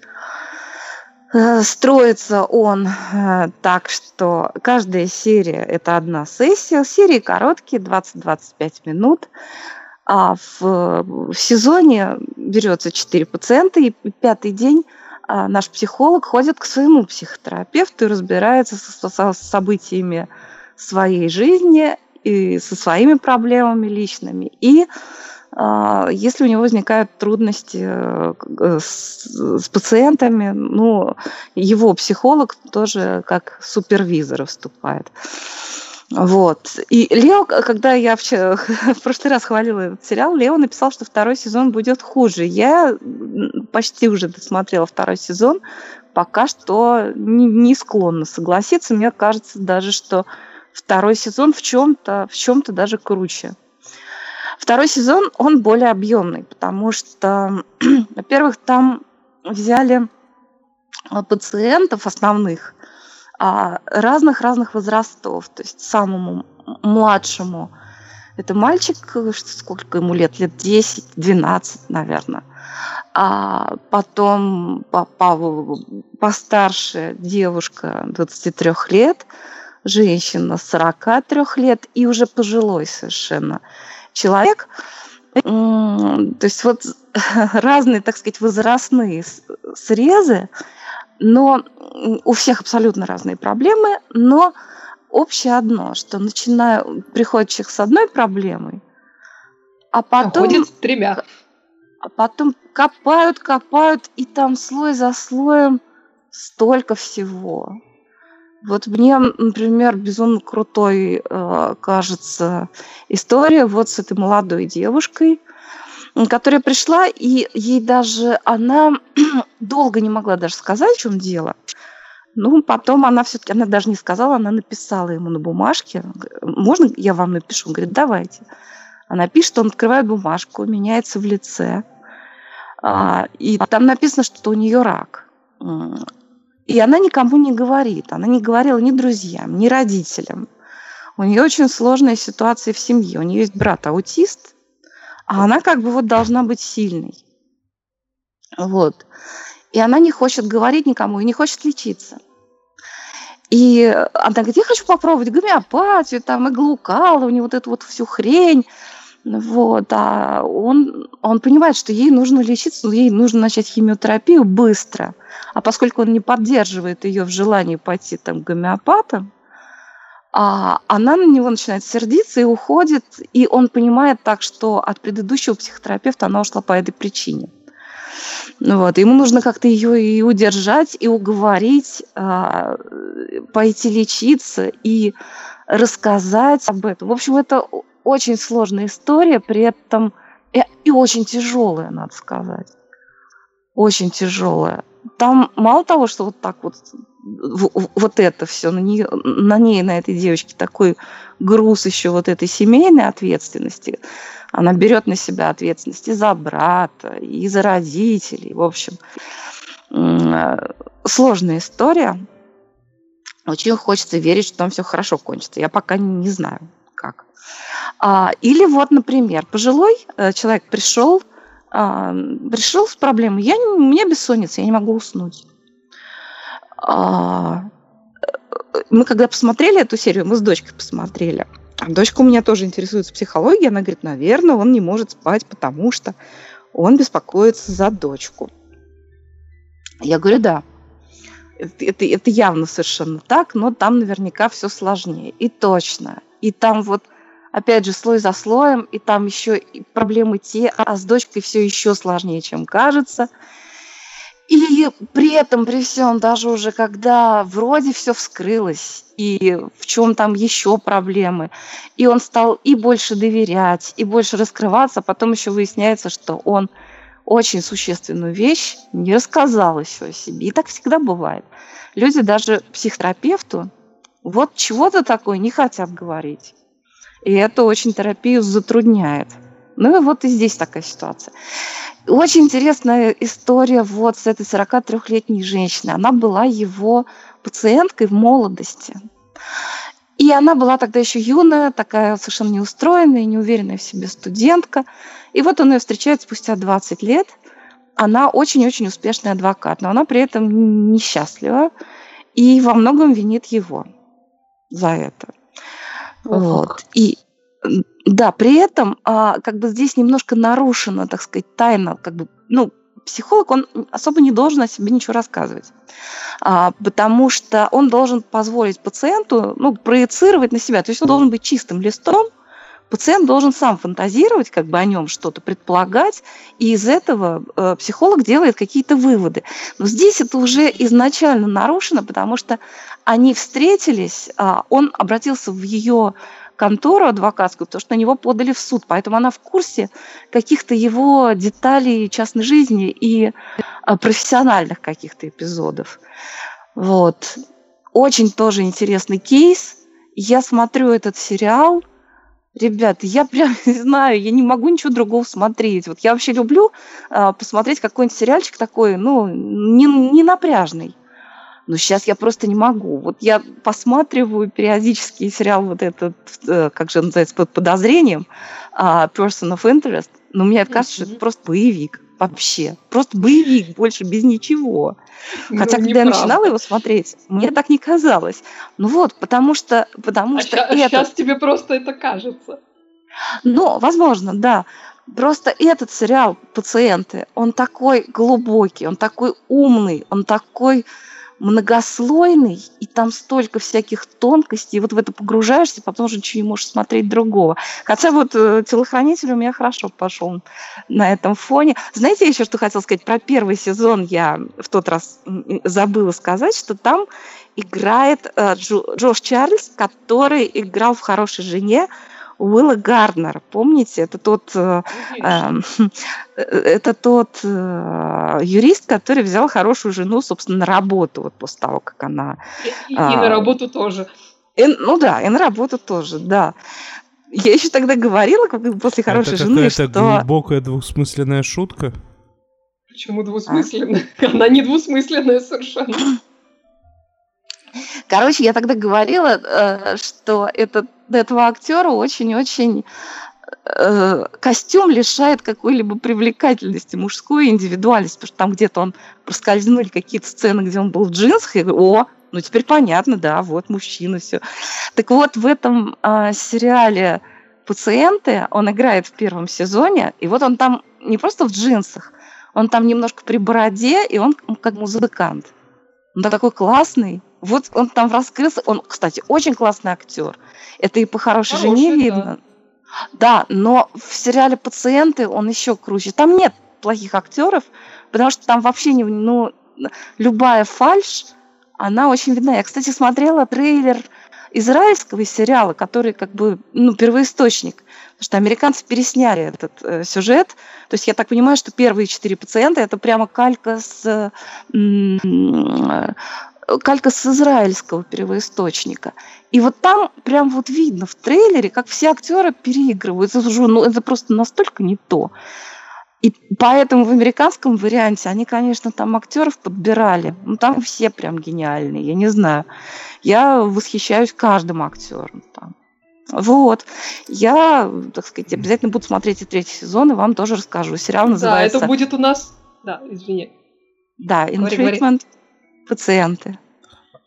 Э, строится он э, так, что каждая серия – это одна сессия. Серии короткие, 20-25 минут. А в, в сезоне берется 4 пациента, и пятый день а, наш психолог ходит к своему психотерапевту и разбирается со, со событиями своей жизни и со своими проблемами личными. И а, если у него возникают трудности э, с, с пациентами, ну, его психолог тоже как супервизор выступает. Вот. И Лео, когда я вчера, в прошлый раз хвалила этот сериал, Лео написал, что второй сезон будет хуже. Я почти уже досмотрела второй сезон, пока что не, не склонна согласиться. Мне кажется даже, что второй сезон в чем-то в чем-то даже круче. Второй сезон, он более объемный, потому что, во-первых, там взяли а, пациентов основных разных-разных возрастов. То есть самому младшему это мальчик, сколько ему лет? Лет 10-12, наверное. А потом по, по, постарше девушка 23 лет, женщина 43 лет и уже пожилой совершенно человек. То есть вот разные, так сказать, возрастные срезы, но у всех абсолютно разные проблемы, но общее одно, что начиная, приходит человек с одной проблемой, а потом... Уходит с тремя. А потом копают, копают, и там слой за слоем столько всего. Вот мне, например, безумно крутой э, кажется история вот с этой молодой девушкой, которая пришла, и ей даже она долго не могла даже сказать, в чем дело. Ну, потом она все-таки, она даже не сказала, она написала ему на бумажке. Можно я вам напишу? Он говорит, давайте. Она пишет, он открывает бумажку, меняется в лице. А, и там написано, что у нее рак. И она никому не говорит. Она не говорила ни друзьям, ни родителям. У нее очень сложная ситуация в семье. У нее есть брат аутист, а она как бы вот должна быть сильной. Вот. И она не хочет говорить никому и не хочет лечиться. И она говорит, я хочу попробовать гомеопатию, там, иглукалывание, вот эту вот всю хрень. Вот, а он, он понимает, что ей нужно лечиться, ей нужно начать химиотерапию быстро. А поскольку он не поддерживает ее в желании пойти там, к гомеопатам, а она на него начинает сердиться и уходит, и он понимает так, что от предыдущего психотерапевта она ушла по этой причине. Ну вот, ему нужно как-то ее и удержать, и уговорить, а, пойти лечиться и рассказать об этом. В общем, это очень сложная история, при этом и, и очень тяжелая, надо сказать. Очень тяжелая. Там мало того, что вот так вот вот это все на нее, на ней, на этой девочке такой груз еще вот этой семейной ответственности. Она берет на себя ответственность и за брата, и за родителей. В общем, сложная история. Очень хочется верить, что там все хорошо кончится. Я пока не знаю, как. А, или вот, например, пожилой э, человек пришел, а, пришел с проблемой, я, у меня бессонница, я не могу уснуть. А, мы когда посмотрели эту серию, мы с дочкой посмотрели. Дочка у меня тоже интересуется психологией, она говорит, наверное, он не может спать, потому что он беспокоится за дочку. Я говорю, да, это, это явно совершенно так, но там наверняка все сложнее. И точно. И там вот опять же, слой за слоем, и там еще проблемы те, а с дочкой все еще сложнее, чем кажется. И при этом, при всем, даже уже когда вроде все вскрылось, и в чем там еще проблемы, и он стал и больше доверять, и больше раскрываться, потом еще выясняется, что он очень существенную вещь не рассказал еще о себе. И так всегда бывает. Люди даже психотерапевту вот чего-то такое не хотят говорить. И это очень терапию затрудняет. Ну и вот и здесь такая ситуация. Очень интересная история вот с этой 43-летней женщиной. Она была его пациенткой в молодости. И она была тогда еще юная, такая совершенно неустроенная, неуверенная в себе студентка. И вот он ее встречает спустя 20 лет. Она очень-очень успешный адвокат, но она при этом несчастлива и во многом винит его за это. Ох. Вот. И да, при этом а, как бы здесь немножко нарушена, так сказать, тайна, как бы, ну, психолог, он особо не должен о себе ничего рассказывать, а, потому что он должен позволить пациенту, ну, проецировать на себя, то есть он должен быть чистым листом, пациент должен сам фантазировать, как бы о нем что-то предполагать, и из этого э, психолог делает какие-то выводы. Но здесь это уже изначально нарушено, потому что они встретились, э, он обратился в ее контору адвокатскую, потому что на него подали в суд. Поэтому она в курсе каких-то его деталей частной жизни и а, профессиональных каких-то эпизодов. Вот. Очень тоже интересный кейс. Я смотрю этот сериал. Ребята, я прям не знаю, я не могу ничего другого смотреть. Вот я вообще люблю э, посмотреть какой-нибудь сериальчик такой, ну, не, не напряжный. Но сейчас я просто не могу. Вот я посматриваю периодически сериал вот этот, э, как же называется, под подозрением, uh, Person of Interest, но мне кажется, что это просто боевик вообще. Просто боевик, больше без ничего. Ну, Хотя, когда я начинала его смотреть, мне так не казалось. Ну вот, потому что... Потому а что ща, это... сейчас тебе просто это кажется. Ну, возможно, да. Просто этот сериал «Пациенты», он такой глубокий, он такой умный, он такой многослойный, и там столько всяких тонкостей, и вот в это погружаешься, потом уже ничего не можешь смотреть другого. Хотя вот э, телохранитель у меня хорошо пошел на этом фоне. Знаете, еще что хотела сказать про первый сезон, я в тот раз забыла сказать, что там играет э, Джо, Джош Чарльз, который играл в «Хорошей жене», Уилла Гарднера, помните? Это тот, э, э, это тот э, юрист, который взял хорошую жену, собственно, на работу вот после того, как она... И, и, и на работу тоже. И, ну да, и на работу тоже, да. Я еще тогда говорила, как после хорошей это жены, что... Это глубокая двусмысленная шутка? Почему двусмысленная? А? Она не двусмысленная совершенно. Короче, я тогда говорила, э, что этот, этого актера очень-очень э, костюм лишает какой-либо привлекательности мужской индивидуальности, потому что там где-то он проскользнули какие-то сцены, где он был в джинсах, и о, ну теперь понятно, да, вот мужчина, все. Так вот, в этом э, сериале «Пациенты» он играет в первом сезоне, и вот он там не просто в джинсах, он там немножко при бороде, и он как музыкант. Он такой классный, вот он там раскрылся. Он, кстати, очень классный актер. Это и по хорошей Хороший, жене видно. Да. да, но в сериале Пациенты он еще круче. Там нет плохих актеров, потому что там вообще не, ну, любая фальш, она очень видна. Я, кстати, смотрела трейлер израильского сериала, который как бы, ну, первоисточник. Потому что американцы пересняли этот э, сюжет. То есть я так понимаю, что первые четыре пациента это прямо калька с э, калька с израильского первоисточника. И вот там прям вот видно в трейлере, как все актеры переигрывают. Это, уже, ну, это просто настолько не то. И поэтому в американском варианте они, конечно, там актеров подбирали. Ну, там все прям гениальные, я не знаю. Я восхищаюсь каждым актером там. Вот. Я, так сказать, обязательно буду смотреть и третий сезон, и вам тоже расскажу. Сериал называется... Да, это будет у нас... Да, извини. Да, In говори, Treatment. Говори пациенты.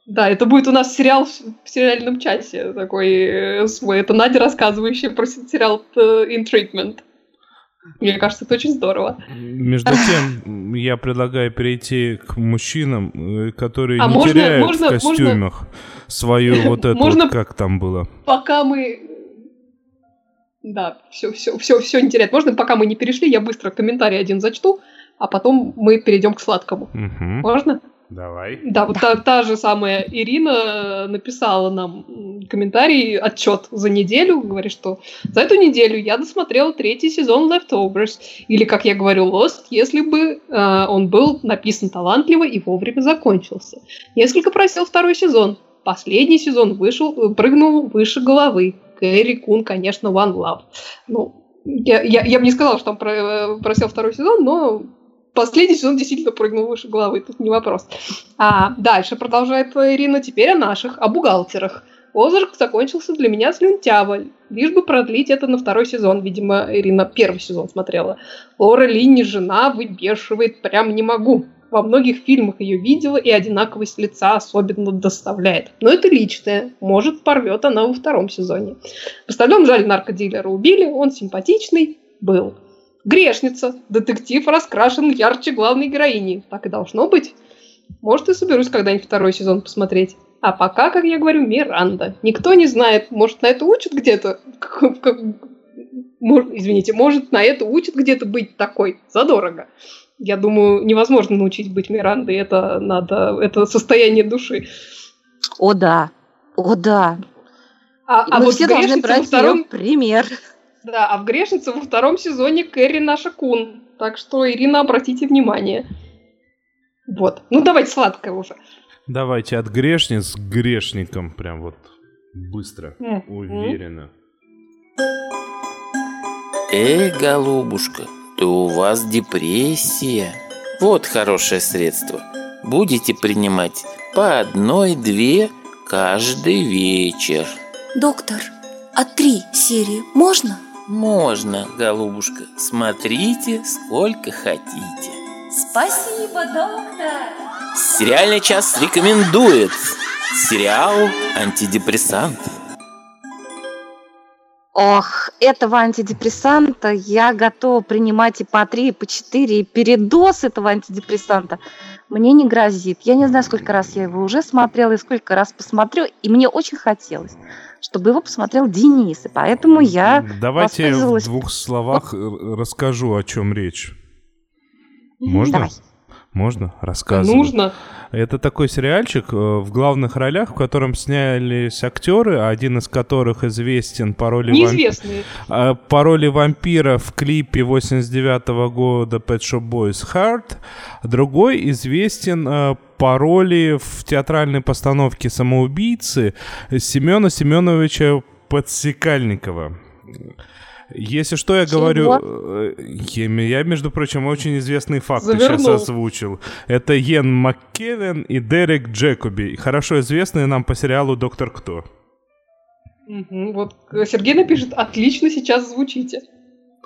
Да, это будет у нас сериал в сериальном часе такой э, свой. Это Надя, рассказывающая про сериал э, In Treatment. Мне кажется, это очень здорово. Между тем, я предлагаю перейти к мужчинам, э, которые а не можно, теряют можно, в костюмах можно... свою вот эту, можно, вот, как там было. Пока мы... Да, все, все, все, все не терять. Можно, пока мы не перешли, я быстро комментарий один зачту, а потом мы перейдем к сладкому. Угу. Можно? Давай. Да, вот та, та же самая Ирина написала нам комментарий, отчет за неделю, говорит, что за эту неделю я досмотрела третий сезон Leftovers, или, как я говорю, Lost, если бы э, он был написан талантливо и вовремя закончился. Несколько просил второй сезон. Последний сезон вышел, прыгнул выше головы. Кэрри Кун, конечно, One Love. Ну, Я, я, я бы не сказала, что он э, просел второй сезон, но последний сезон действительно прыгнул выше головы, тут не вопрос. А дальше продолжает Ирина теперь о наших, о бухгалтерах. Озарк закончился для меня слюнтяво, лишь бы продлить это на второй сезон. Видимо, Ирина первый сезон смотрела. Лора Ли не жена, выбешивает, прям не могу. Во многих фильмах ее видела, и одинаковость лица особенно доставляет. Но это личное. Может, порвет она во втором сезоне. В остальном, жаль, наркодилера убили, он симпатичный был. Грешница. Детектив раскрашен ярче главной героини. Так и должно быть. Может, и соберусь когда-нибудь второй сезон посмотреть. А пока, как я говорю, Миранда. Никто не знает, может, на это учат где-то? Извините, может, на это учат где-то быть такой задорого. Я думаю, невозможно научить быть Мирандой. Это надо, это состояние души. О да, о да. А, а Мы вот все должны брать втором... пример. Да, а в «Грешнице» во втором сезоне Кэрри наша кун. Так что, Ирина, обратите внимание. Вот. Ну, давайте сладкое уже. Давайте от грешниц к грешникам. Прям вот быстро, mm-hmm. уверенно. Эй, голубушка, то у вас депрессия. Вот хорошее средство. Будете принимать по одной-две каждый вечер. Доктор, а три серии можно? Можно, голубушка. Смотрите, сколько хотите. Спасибо, доктор. Сериальный час рекомендует сериал «Антидепрессант». Ох, этого антидепрессанта я готова принимать и по три, и по четыре, и передоз этого антидепрессанта мне не грозит. Я не знаю, сколько раз я его уже смотрела и сколько раз посмотрю, и мне очень хотелось, чтобы его посмотрел Денис, и поэтому я Давайте в двух словах вот. расскажу, о чем речь. Можно? Давай. Можно? Рассказывай. Нужно. Это такой сериальчик э, в главных ролях, в котором снялись актеры, один из которых известен по роли, Неизвестные. Вамп... по роли вампира в клипе 89 -го года Pet Shop Boys Heart, другой известен э, по роли в театральной постановке «Самоубийцы» Семена Семеновича Подсекальникова. Если что, я Чего? говорю... э, Я, между прочим, очень известные факты Завернул. сейчас озвучил. Это Йен Маккеллен и Дерек Джекоби, хорошо известные нам по сериалу «Доктор Кто». Мгм, Вот э, Сергей напишет, отлично сейчас звучите.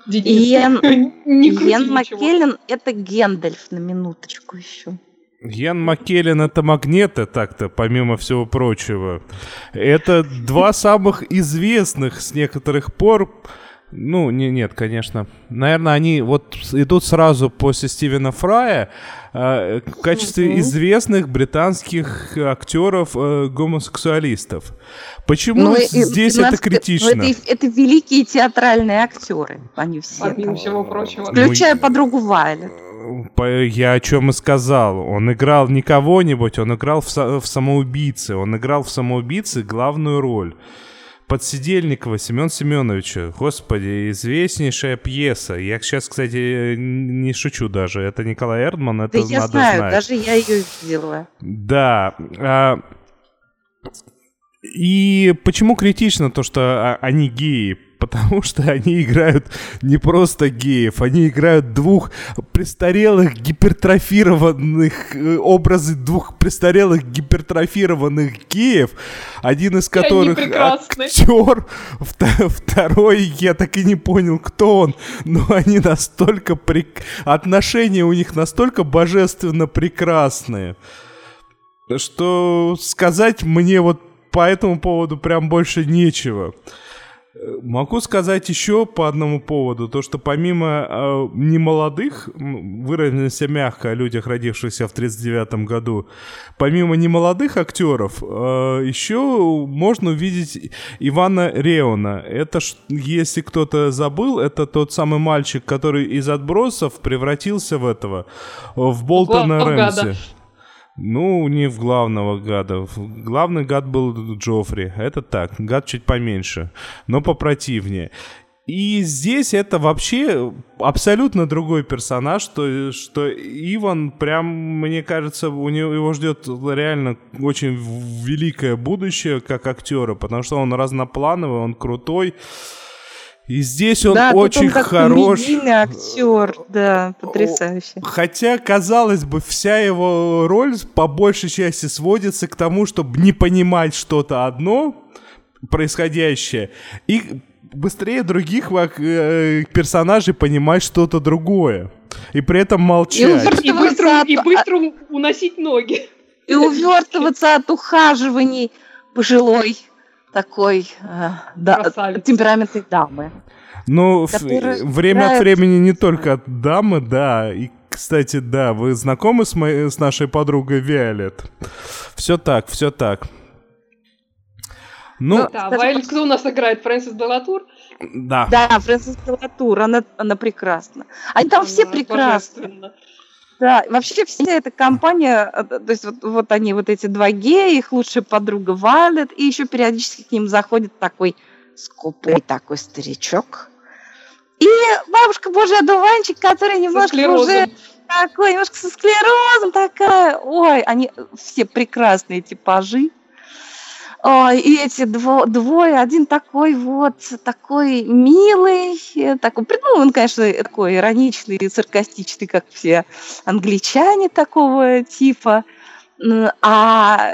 Денис, Иэн ничего. Маккеллен – это Гендальф на минуточку еще. Йен Маккеллен — это магнеты, так-то, помимо всего прочего. Это два самых известных с некоторых пор... Ну, не, нет, конечно. Наверное, они вот идут сразу после Стивена Фрая э, в качестве известных британских актеров э, гомосексуалистов. Почему Ну, здесь и это нас- критично? ну, это, это великие театральные актеры, они все. Помимо там. всего прочего. Ну, Включая и- подругу Вайлет. Я о чем и сказал. Он играл не кого-нибудь, он играл в, со- в самоубийце. Он играл в самоубийце главную роль. Подсидельникова Семен Семеновича. Господи, известнейшая пьеса. Я сейчас, кстати, не шучу даже. Это Николай Эрдман, это Да я надо знаю, знать. даже я ее видела. Да. а, и почему критично то, что а, они геи? Потому что они играют не просто геев, они играют двух престарелых гипертрофированных э, образы двух престарелых гипертрофированных геев, один из которых актер, вто- второй я так и не понял, кто он, но они настолько прек- отношения у них настолько божественно прекрасные что сказать мне вот по этому поводу прям больше нечего. Э, Могу сказать еще по одному поводу, то что помимо э, немолодых, выразимся мягко о людях, родившихся в 1939 году, помимо немолодых актеров, э, еще можно увидеть Ивана Реона. Это, если кто-то забыл, это тот самый мальчик, который из отбросов превратился в этого, в Болтона Рэмси. Ну, не в главного гада. Главный гад был Джоффри. Это так. Гад чуть поменьше, но попротивнее. И здесь это вообще абсолютно другой персонаж, что, что Иван прям, мне кажется, у него его ждет реально очень великое будущее как актера, потому что он разноплановый, он крутой. И здесь он да, тут очень он как хорош. актер, да, потрясающе. Хотя, казалось бы, вся его роль по большей части сводится к тому, чтобы не понимать что-то одно происходящее и быстрее других э, персонажей понимать что-то другое. И при этом молчать. И быстро, и быстро уносить ноги. И увертываться от ухаживаний пожилой такой э, да, темпераментной дамы. Ну, время играет... от времени не только от дамы, да. И, кстати, да, вы знакомы с, моей, с нашей подругой Виолет? Все так, все так. Ну, да, Вайлет, кто у нас играет? Фрэнсис Делатур? Да. Да, Фрэнсис Делатур, она, она прекрасна. Они там она все прекрасны. Да, вообще вся эта компания, э, то есть вот, вот они, вот эти два гея, их лучшая подруга Вайлет, и еще периодически к ним заходит такой скупый такой старичок. И бабушка Божий одуванчик, который немножко уже такой, немножко со склерозом такая. Ой, они все прекрасные типажи. И эти дво, двое, один такой вот, такой милый, такой, ну, он, конечно, такой ироничный, саркастичный, как все англичане такого типа. А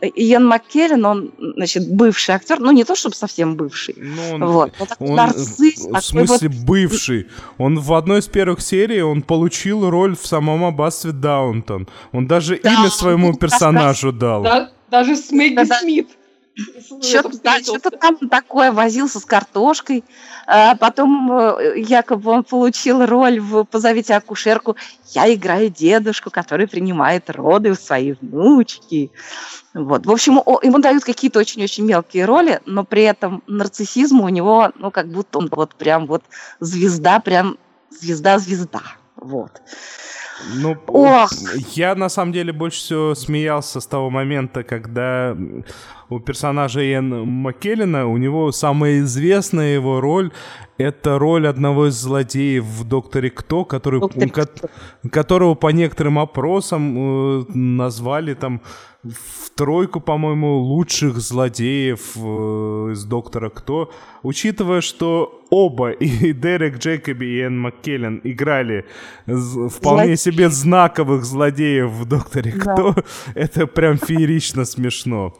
Иэн Маккеллен, он, значит, бывший актер, ну не то чтобы совсем бывший, ну, он, вот, но такой он, нарцисс. В смысле вот... бывший? Он в одной из первых серий он получил роль в самом аббатстве Даунтон. Он даже да, имя своему персонажу дал. Да, даже с Мэгги Смит. Что-то, да, что-то там такое возился с картошкой. А потом э, якобы он получил роль в «Позовите акушерку». Я играю дедушку, который принимает роды у своей внучки. Вот. В общем, ему дают какие-то очень-очень мелкие роли, но при этом нарциссизм у него, ну, как будто он вот прям вот звезда, прям звезда-звезда. Вот. Ну, Ох. я на самом деле больше всего смеялся с того момента, когда у персонажа Иэн Маккеллина, у него самая известная его роль это роль одного из злодеев в «Докторе Кто», который, Доктор ко- которого по некоторым опросам э, назвали там в тройку, по-моему, лучших злодеев э, из «Доктора Кто», учитывая, что оба, и Дерек Джекоби, и Энн Маккеллен играли вполне Зло... себе знаковых злодеев в «Докторе да. Кто», это прям феерично смешно.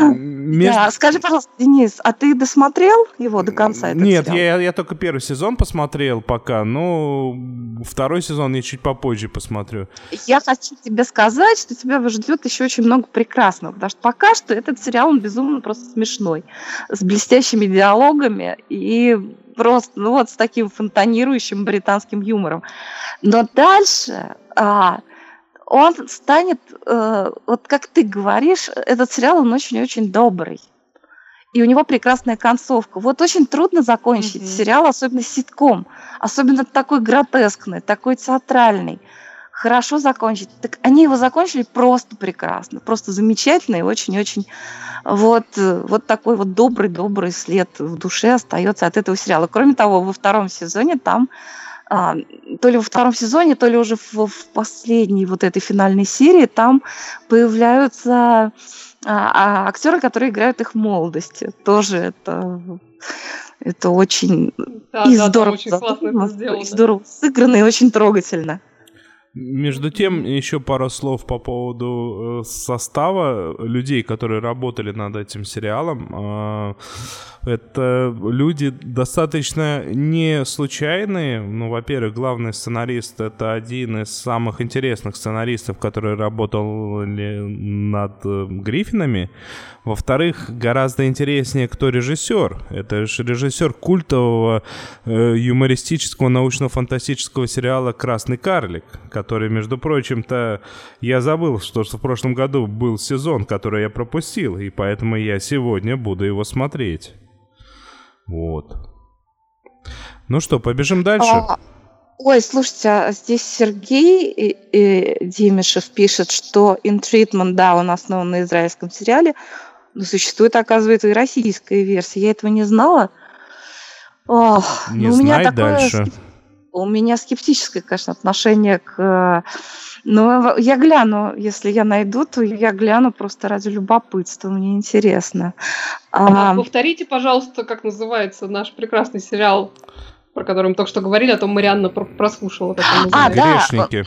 Между... Да, скажи, пожалуйста, Денис, а ты досмотрел его до конца? Нет, я, я только первый сезон посмотрел пока, но второй сезон я чуть попозже посмотрю. Я хочу тебе сказать, что тебя ждет еще очень много прекрасного, потому что пока что этот сериал, он безумно просто смешной, с блестящими диалогами и просто, ну вот, с таким фонтанирующим британским юмором. Но дальше... А, он станет, э, вот как ты говоришь, этот сериал, он очень-очень добрый. И у него прекрасная концовка. Вот очень трудно закончить mm-hmm. сериал, особенно ситком. Особенно такой гротескный, такой театральный. Хорошо закончить. Так они его закончили просто прекрасно. Просто замечательно и очень-очень вот, вот такой вот добрый-добрый след в душе остается от этого сериала. Кроме того, во втором сезоне там а, то ли во втором сезоне, то ли уже в, в последней вот этой финальной серии там появляются а, а, актеры, которые играют их в молодости. Тоже это это очень да, и да, здорово, очень классно сделано. И здорово сыграно и очень трогательно. Между тем, еще пару слов по поводу э, состава людей, которые работали над этим сериалом. А, это люди достаточно не случайные. Ну, во-первых, главный сценарист — это один из самых интересных сценаристов, который работал над э, Гриффинами. Во-вторых, гораздо интереснее, кто режиссер. Это же режиссер культового э, юмористического научно-фантастического сериала «Красный карлик», который, между прочим-то, я забыл, что в прошлом году был сезон, который я пропустил, и поэтому я сегодня буду его смотреть. Вот. Ну что, побежим дальше? А, ой, слушайте, а здесь Сергей и, и Демишев пишет, что In Treatment, да, он основан на израильском сериале, но существует, оказывается, и российская версия. Я этого не знала. Ох, не ну, у меня такое... дальше у меня скептическое, конечно, отношение к... Но я гляну, если я найду, то я гляну просто ради любопытства, мне интересно. А, а... Повторите, пожалуйста, как называется наш прекрасный сериал, про который мы только что говорили, а то Марианна прослушала. А, да, грешники.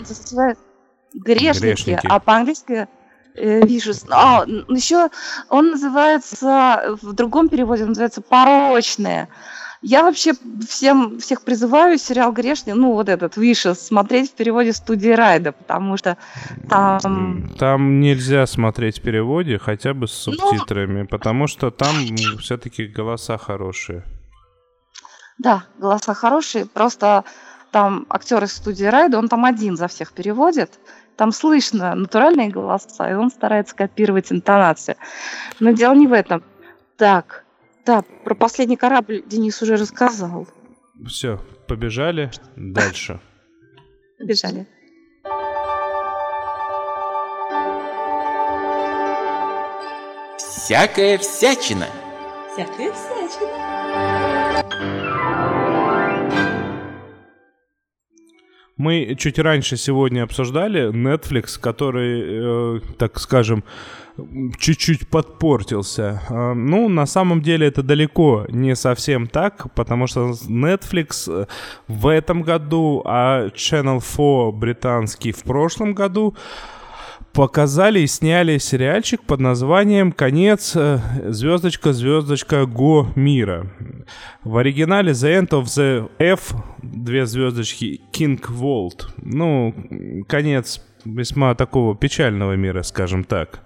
Грешники, грешники. а по-английски э, вижу. А, еще он называется, в другом переводе он называется «Порочные». Я вообще всем, всех призываю сериал «Грешный», ну, вот этот, «Вишес», смотреть в переводе студии Райда, потому что там... Там нельзя смотреть в переводе, хотя бы с ну, субтитрами, ну... потому что там все-таки голоса хорошие. Да, голоса хорошие, просто там актер из студии Райда, он там один за всех переводит, там слышно натуральные голоса, и он старается копировать интонацию. Но дело не в этом. Так, да, про последний корабль Денис уже рассказал. Все, побежали дальше. Побежали. Всякая всячина. Всякая всячина. Мы чуть раньше сегодня обсуждали Netflix, который, э, так скажем, чуть-чуть подпортился. А, ну, на самом деле это далеко не совсем так, потому что Netflix э, в этом году, а Channel 4 британский в прошлом году показали и сняли сериальчик под названием «Конец э, звездочка звездочка Го мира». В оригинале «The End of the F» две звездочки «King World». Ну, конец весьма такого печального мира, скажем так.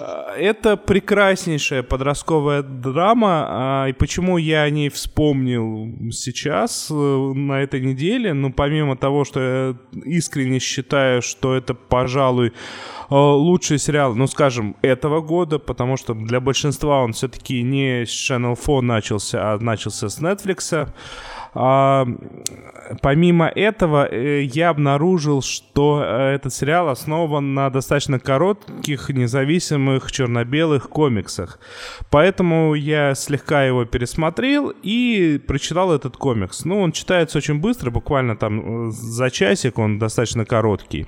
А, это прекраснейшая подростковая драма, а, и почему я о ней вспомнил сейчас, э, на этой неделе, ну, помимо того, что я искренне считаю, что это, пожалуй, э, лучший сериал, ну, скажем, этого года, потому что для большинства он все-таки не с Channel 4 начался, а начался с Netflix, помимо этого, э, я обнаружил, что э, этот сериал основан на достаточно коротких, независимых черно-белых комиксах. Поэтому я слегка его пересмотрел и прочитал этот комикс. Ну, он читается очень быстро, буквально там э, за часик, он достаточно короткий.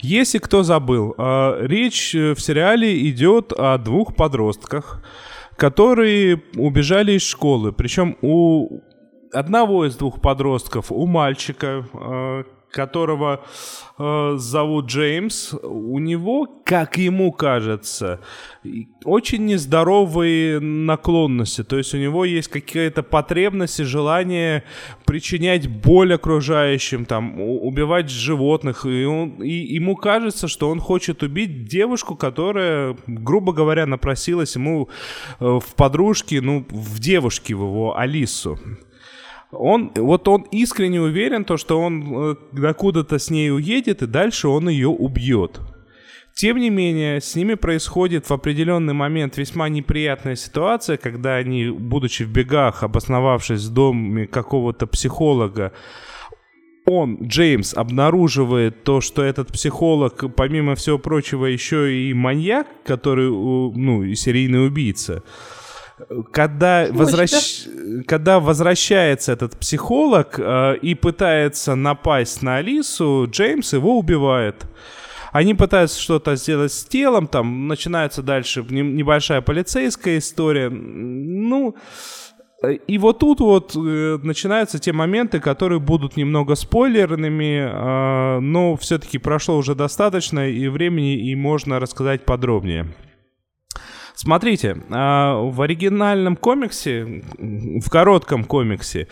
Если кто забыл, речь в сериале идет о двух подростках, которые убежали из школы. Причем у одного из двух подростков, у мальчика, э, которого э, зовут Джеймс, у него, как ему кажется, очень нездоровые наклонности. То есть у него есть какие-то потребности, желание причинять боль окружающим, там, убивать животных. И, он, и ему кажется, что он хочет убить девушку, которая, грубо говоря, напросилась ему э, в подружке, ну, в девушке в его, Алису. Он, вот он искренне уверен, то, что он э, куда-то с ней уедет, и дальше он ее убьет. Тем не менее, с ними происходит в определенный момент весьма неприятная ситуация, когда они, будучи в бегах, обосновавшись в доме какого-то психолога, он, Джеймс, обнаруживает то, что этот психолог, помимо всего прочего, еще и маньяк, который, ну, и серийный убийца. Когда, возвращ... когда возвращается этот психолог э, и пытается напасть на Алису, Джеймс его убивает. Они пытаются что-то сделать с телом, там начинается дальше небольшая полицейская история. Ну, и вот тут вот э, начинаются те моменты, которые будут немного спойлерными, э, но все-таки прошло уже достаточно и времени, и можно рассказать подробнее. Смотрите, а, в оригинальном комиксе, в коротком комиксе,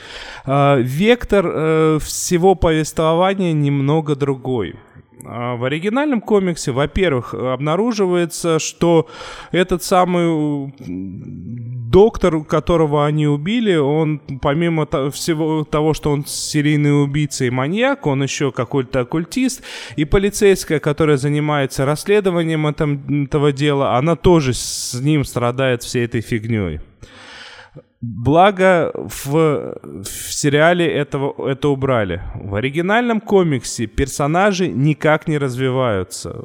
а, вектор э, всего повествования немного другой. А, в оригинальном комиксе, во-первых, обнаруживается, что этот самый доктор, которого они убили, он помимо всего того, что он серийный убийца и маньяк, он еще какой-то оккультист, и полицейская, которая занимается расследованием этом, этого дела, она тоже с ним страдает всей этой фигней. Благо в, в сериале этого, это убрали. В оригинальном комиксе персонажи никак не развиваются.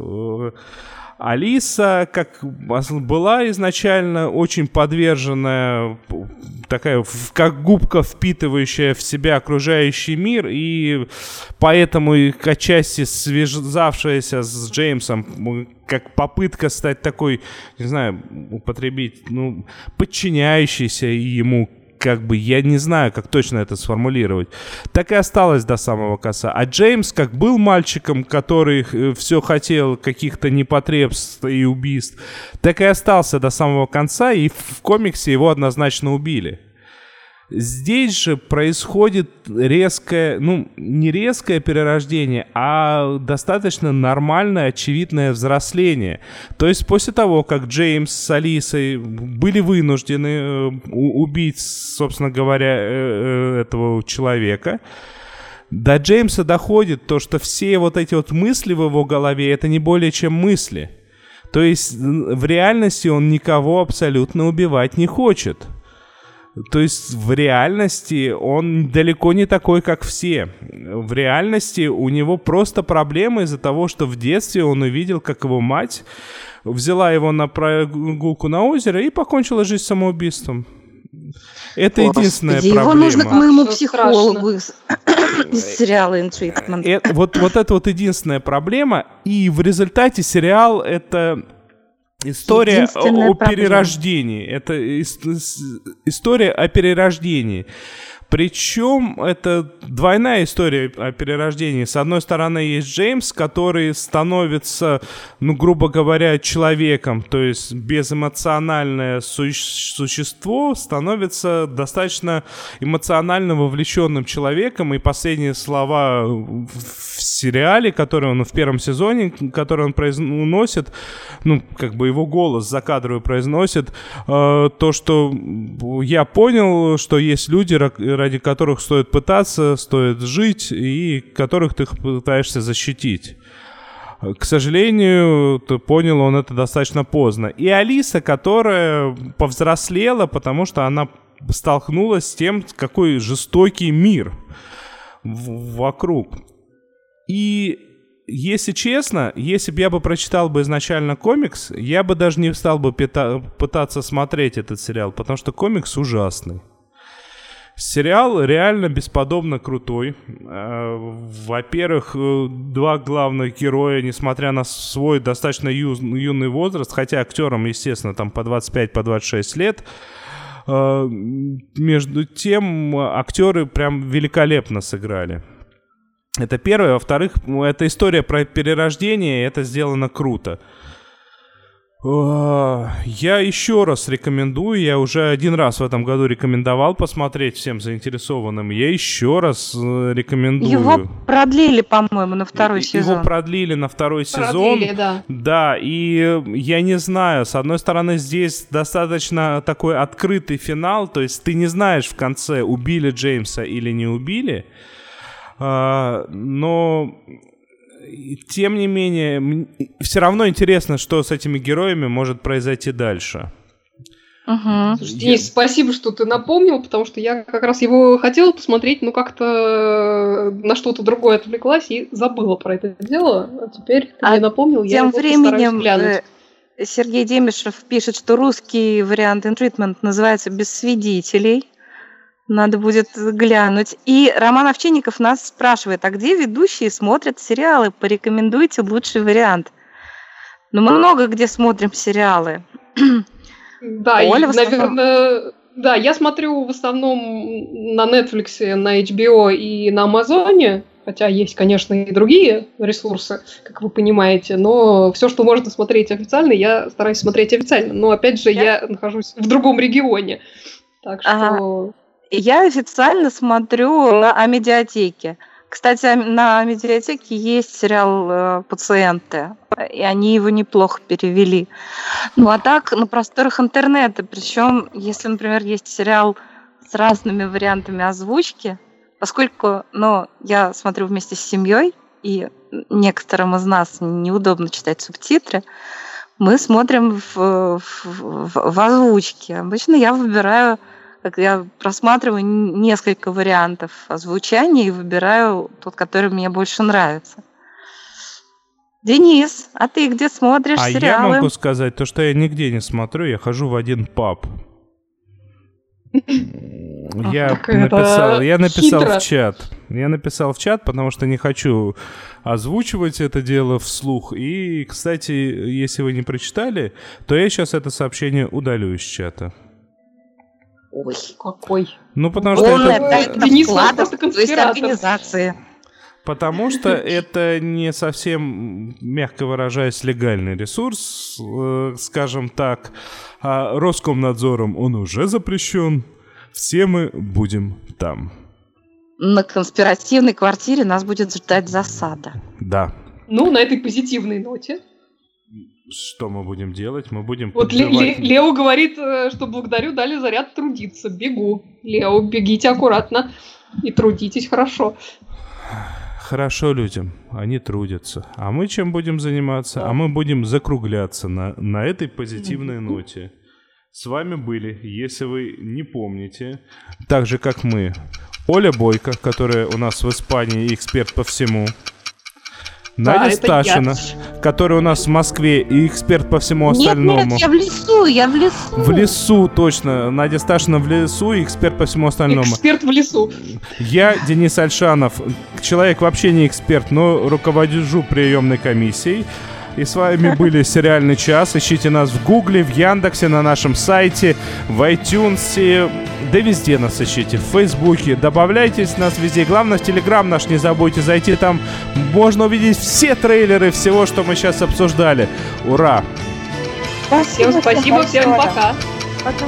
Алиса, как была изначально очень подверженная, такая, как губка, впитывающая в себя окружающий мир, и поэтому и отчасти связавшаяся с Джеймсом, как попытка стать такой, не знаю, употребить, ну, подчиняющейся ему как бы, я не знаю, как точно это сформулировать, так и осталось до самого конца. А Джеймс, как был мальчиком, который э, все хотел каких-то непотребств и убийств, так и остался до самого конца, и в комиксе его однозначно убили. Здесь же происходит резкое, ну, не резкое перерождение, а достаточно нормальное, очевидное взросление. То есть после того, как Джеймс с Алисой были вынуждены э, убить, собственно говоря, э, э, этого человека, до Джеймса доходит то, что все вот эти вот мысли в его голове, это не более чем мысли. То есть в реальности он никого абсолютно убивать не хочет. То есть в реальности он далеко не такой, как все. В реальности у него просто проблемы из-за того, что в детстве он увидел, как его мать взяла его на прогулку на озеро и покончила жизнь самоубийством. Это Господи, единственная проблема. Его нужно к моему психологу из сериала In Treatment. Это, вот, вот это вот единственная проблема. И в результате сериал это История о, о перерождении. Это история о перерождении. Причем это двойная история о перерождении. С одной стороны, есть Джеймс, который становится, ну, грубо говоря, человеком, то есть безэмоциональное су- существо становится достаточно эмоционально вовлеченным человеком, и последние слова в сериале, который он в первом сезоне, который он произносит, ну, как бы его голос закадровый произносит, э, то, что я понял, что есть люди, ради которых стоит пытаться, стоит жить, и которых ты пытаешься защитить. К сожалению, ты понял он это достаточно поздно. И Алиса, которая повзрослела, потому что она столкнулась с тем, какой жестокий мир вокруг. И если честно, если бы я бы прочитал бы изначально комикс, я бы даже не стал бы пытаться смотреть этот сериал, потому что комикс ужасный. Сериал реально бесподобно крутой. Э, во-первых, э, два главных героя, несмотря на свой достаточно юный возраст, хотя актерам, естественно, там по 25, по 26 лет, э, между тем актеры прям великолепно сыграли. Это первое. Во-вторых, это история про перерождение, это сделано круто. Я еще раз рекомендую, я уже один раз в этом году рекомендовал посмотреть всем заинтересованным. Я еще раз э, рекомендую. Его продлили, по-моему, на второй Его сезон. Его продлили на второй сезон. Продлили, да. Да, и я не знаю, с одной стороны, здесь достаточно такой открытый финал, то есть ты не знаешь в конце, убили Джеймса или не убили. А, но тем не менее, все равно интересно, что с этими героями может произойти дальше. Угу. Слушай, Денис, спасибо, что ты напомнил, потому что я как раз его хотела посмотреть, но как-то на что-то другое отвлеклась и забыла про это дело. А теперь ты а мне напомнил, я тем временем глянуть. Э, Сергей Демишев пишет, что русский вариант treatment называется «Без свидетелей». Надо будет глянуть. И Роман Овчинников нас спрашивает, а где ведущие смотрят сериалы? Порекомендуйте лучший вариант. Ну, мы много где смотрим сериалы. Да, Оля, и, наверное, да, я смотрю в основном на Netflix, на HBO и на Амазоне, хотя есть, конечно, и другие ресурсы, как вы понимаете, но все, что можно смотреть официально, я стараюсь смотреть официально. Но опять же, я, нахожусь в другом регионе. Так что ага. Я официально смотрю на Амедиатеке. Кстати, на медиатеке есть сериал э, «Пациенты», и они его неплохо перевели. Ну а так, на просторах интернета, причем, если, например, есть сериал с разными вариантами озвучки, поскольку, ну, я смотрю вместе с семьей, и некоторым из нас неудобно читать субтитры, мы смотрим в, в, в, в озвучке. Обычно я выбираю я просматриваю несколько вариантов озвучания и выбираю тот, который мне больше нравится. Денис, а ты где смотришь А я сериалы? могу сказать то, что я нигде не смотрю, я хожу в один паб. Я написал, я написал хитро. в чат. Я написал в чат, потому что не хочу озвучивать это дело вслух. И, кстати, если вы не прочитали, то я сейчас это сообщение удалю из чата. Ой, Какой? Ну, потому что полная это, тайна Денис вкладов, то есть организации. потому что это не совсем, мягко выражаясь, легальный ресурс, э, скажем так. А Роскомнадзором он уже запрещен. Все мы будем там. На конспиративной квартире нас будет ждать засада. Да. Ну, на этой позитивной ноте. Что мы будем делать? Мы будем Вот Ле- Ле- Лео говорит, э, что благодарю, дали заряд трудиться. Бегу. Лео, бегите аккуратно и трудитесь хорошо. Хорошо людям, они трудятся. А мы чем будем заниматься? Да. А мы будем закругляться на, на этой позитивной ноте. С вами были, если вы не помните, так же как мы, Оля Бойко, которая у нас в Испании эксперт по всему. Да, Надя я. Сташина, которая у нас в Москве и эксперт по всему Нет, остальному. нет, я в лесу, я в лесу. В лесу, точно. Надя Сташина в лесу и эксперт по всему остальному. Эксперт в лесу. Я Денис Альшанов, человек вообще не эксперт, но руковожу приемной комиссией. И с вами были «Сериальный час». Ищите нас в Гугле, в Яндексе, на нашем сайте, в iTunes. Да везде нас ищите, в Фейсбуке. Добавляйтесь нас везде. Главное, в Телеграм наш не забудьте зайти. Там можно увидеть все трейлеры всего, что мы сейчас обсуждали. Ура! Всем спасибо, всем пока. Пока.